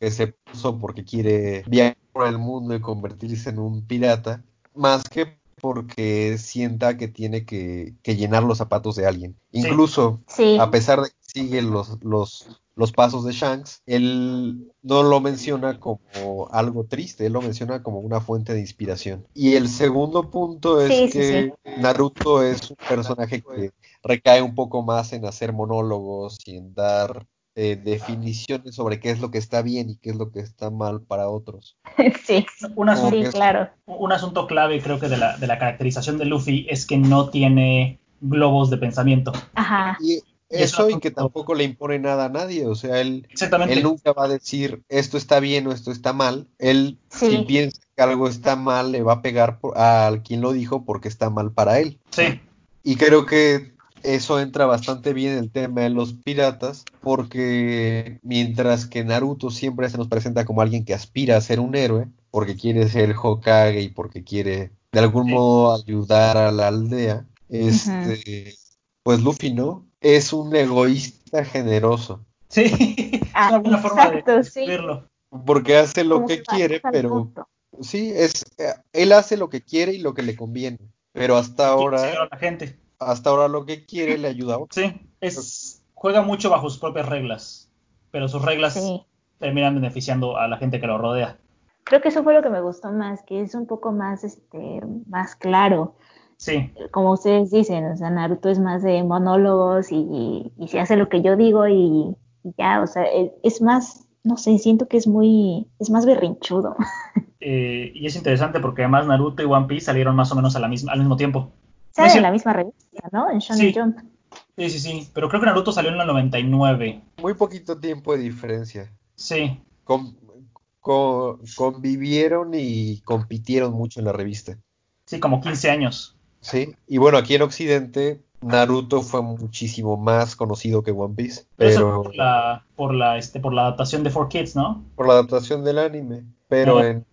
que se puso porque quiere viajar por el mundo y convertirse en un pirata, más que porque sienta que tiene que, llenar los zapatos de alguien. Incluso, a pesar de que sigue los, los, los pasos de Shanks, él no lo menciona como algo triste, él lo menciona como una fuente de inspiración. Y el segundo punto es que Naruto es un personaje que recae un poco más en hacer monólogos y en dar eh, definiciones sobre qué es lo que está bien y qué es lo que está mal para otros. Sí, un asunto, claro. Un asunto clave creo que de la, de la caracterización de Luffy es que no tiene globos de pensamiento. Aja. Y eso y que tampoco. le impone nada a nadie, o sea, él, él nunca va a decir esto está bien o esto está mal, él si piensa que algo está mal le va a pegar a quien lo dijo porque está mal para él. Sí. Y creo que eso entra bastante bien en el tema de los piratas, porque mientras que Naruto siempre se nos presenta como alguien que aspira a ser un héroe, porque quiere ser el Hokage y porque quiere de algún modo ayudar a la aldea, este, pues Luffy no, es un egoísta generoso. Sí, es una buena forma de decirlo. Porque hace lo que quiere, pero sí, es eh, él hace lo que quiere y lo que le conviene, pero hasta ahora la gente hasta ahora lo que quiere le ayuda a otro. Sí, es, juega mucho bajo sus propias reglas, pero sus reglas terminan beneficiando a la gente que lo rodea. Creo que eso fue lo que me gustó más, que es un poco más, este, más claro. Sí. Como ustedes dicen, o sea, Naruto es más de monólogos y, y, se hace lo que yo digo y, ya, o sea, e, es, más, no sé, siento que es muy, es más berrinchudo. Eh, y es interesante porque además Naruto y One Piece salieron más o menos a la misma, al mismo tiempo. Sale en la misma revista, ¿no? En Shonen Jump. Sí, sí, sí. Pero creo que Naruto salió en la 99. Muy poquito tiempo de diferencia. Sí. convivieron y compitieron mucho en la revista. Sí, como 15 años. Sí. Y bueno, aquí en Occidente Naruto fue muchísimo más conocido que One Piece. Pero, por la, por la, este, por la adaptación de 4Kids, ¿no? Por la adaptación del anime. Pero en,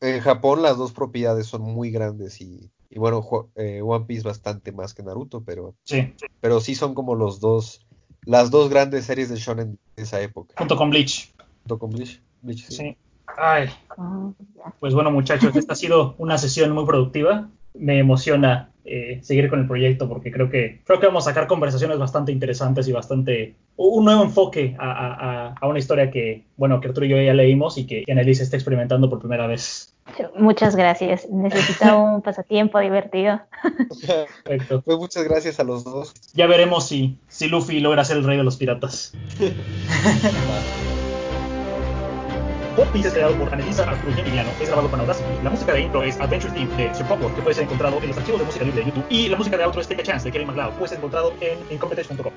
en Japón las dos propiedades son muy grandes y y bueno, eh, One Piece bastante más que Naruto, pero sí. pero sí son como los dos, las dos grandes series de shonen de esa época. Junto con Bleach. Junto con Bleach. Bleach sí. Ay. Ah, pues bueno, muchachos, esta ha sido una sesión muy productiva. Me emociona eh, seguir con el proyecto porque creo que creo que vamos a sacar conversaciones bastante interesantes y bastante un nuevo enfoque a, una historia que bueno que Arturo y yo ya leímos y que Annelise está experimentando por primera vez. Muchas gracias. Necesitaba un pasatiempo divertido. Perfecto. Pues muchas gracias a los dos. Ya veremos si, si Luffy logra ser el rey de los piratas. One Piece es creado por Anelisa Arturo Emiliano, es grabado con Audacity. La música de intro es Adventure Theme de Sir Popper, que puede ser encontrado en los archivos de música libre de YouTube. Y la música de outro es Take a Chance de Kevin MacLeod, puede ser encontrado en incompetence.com.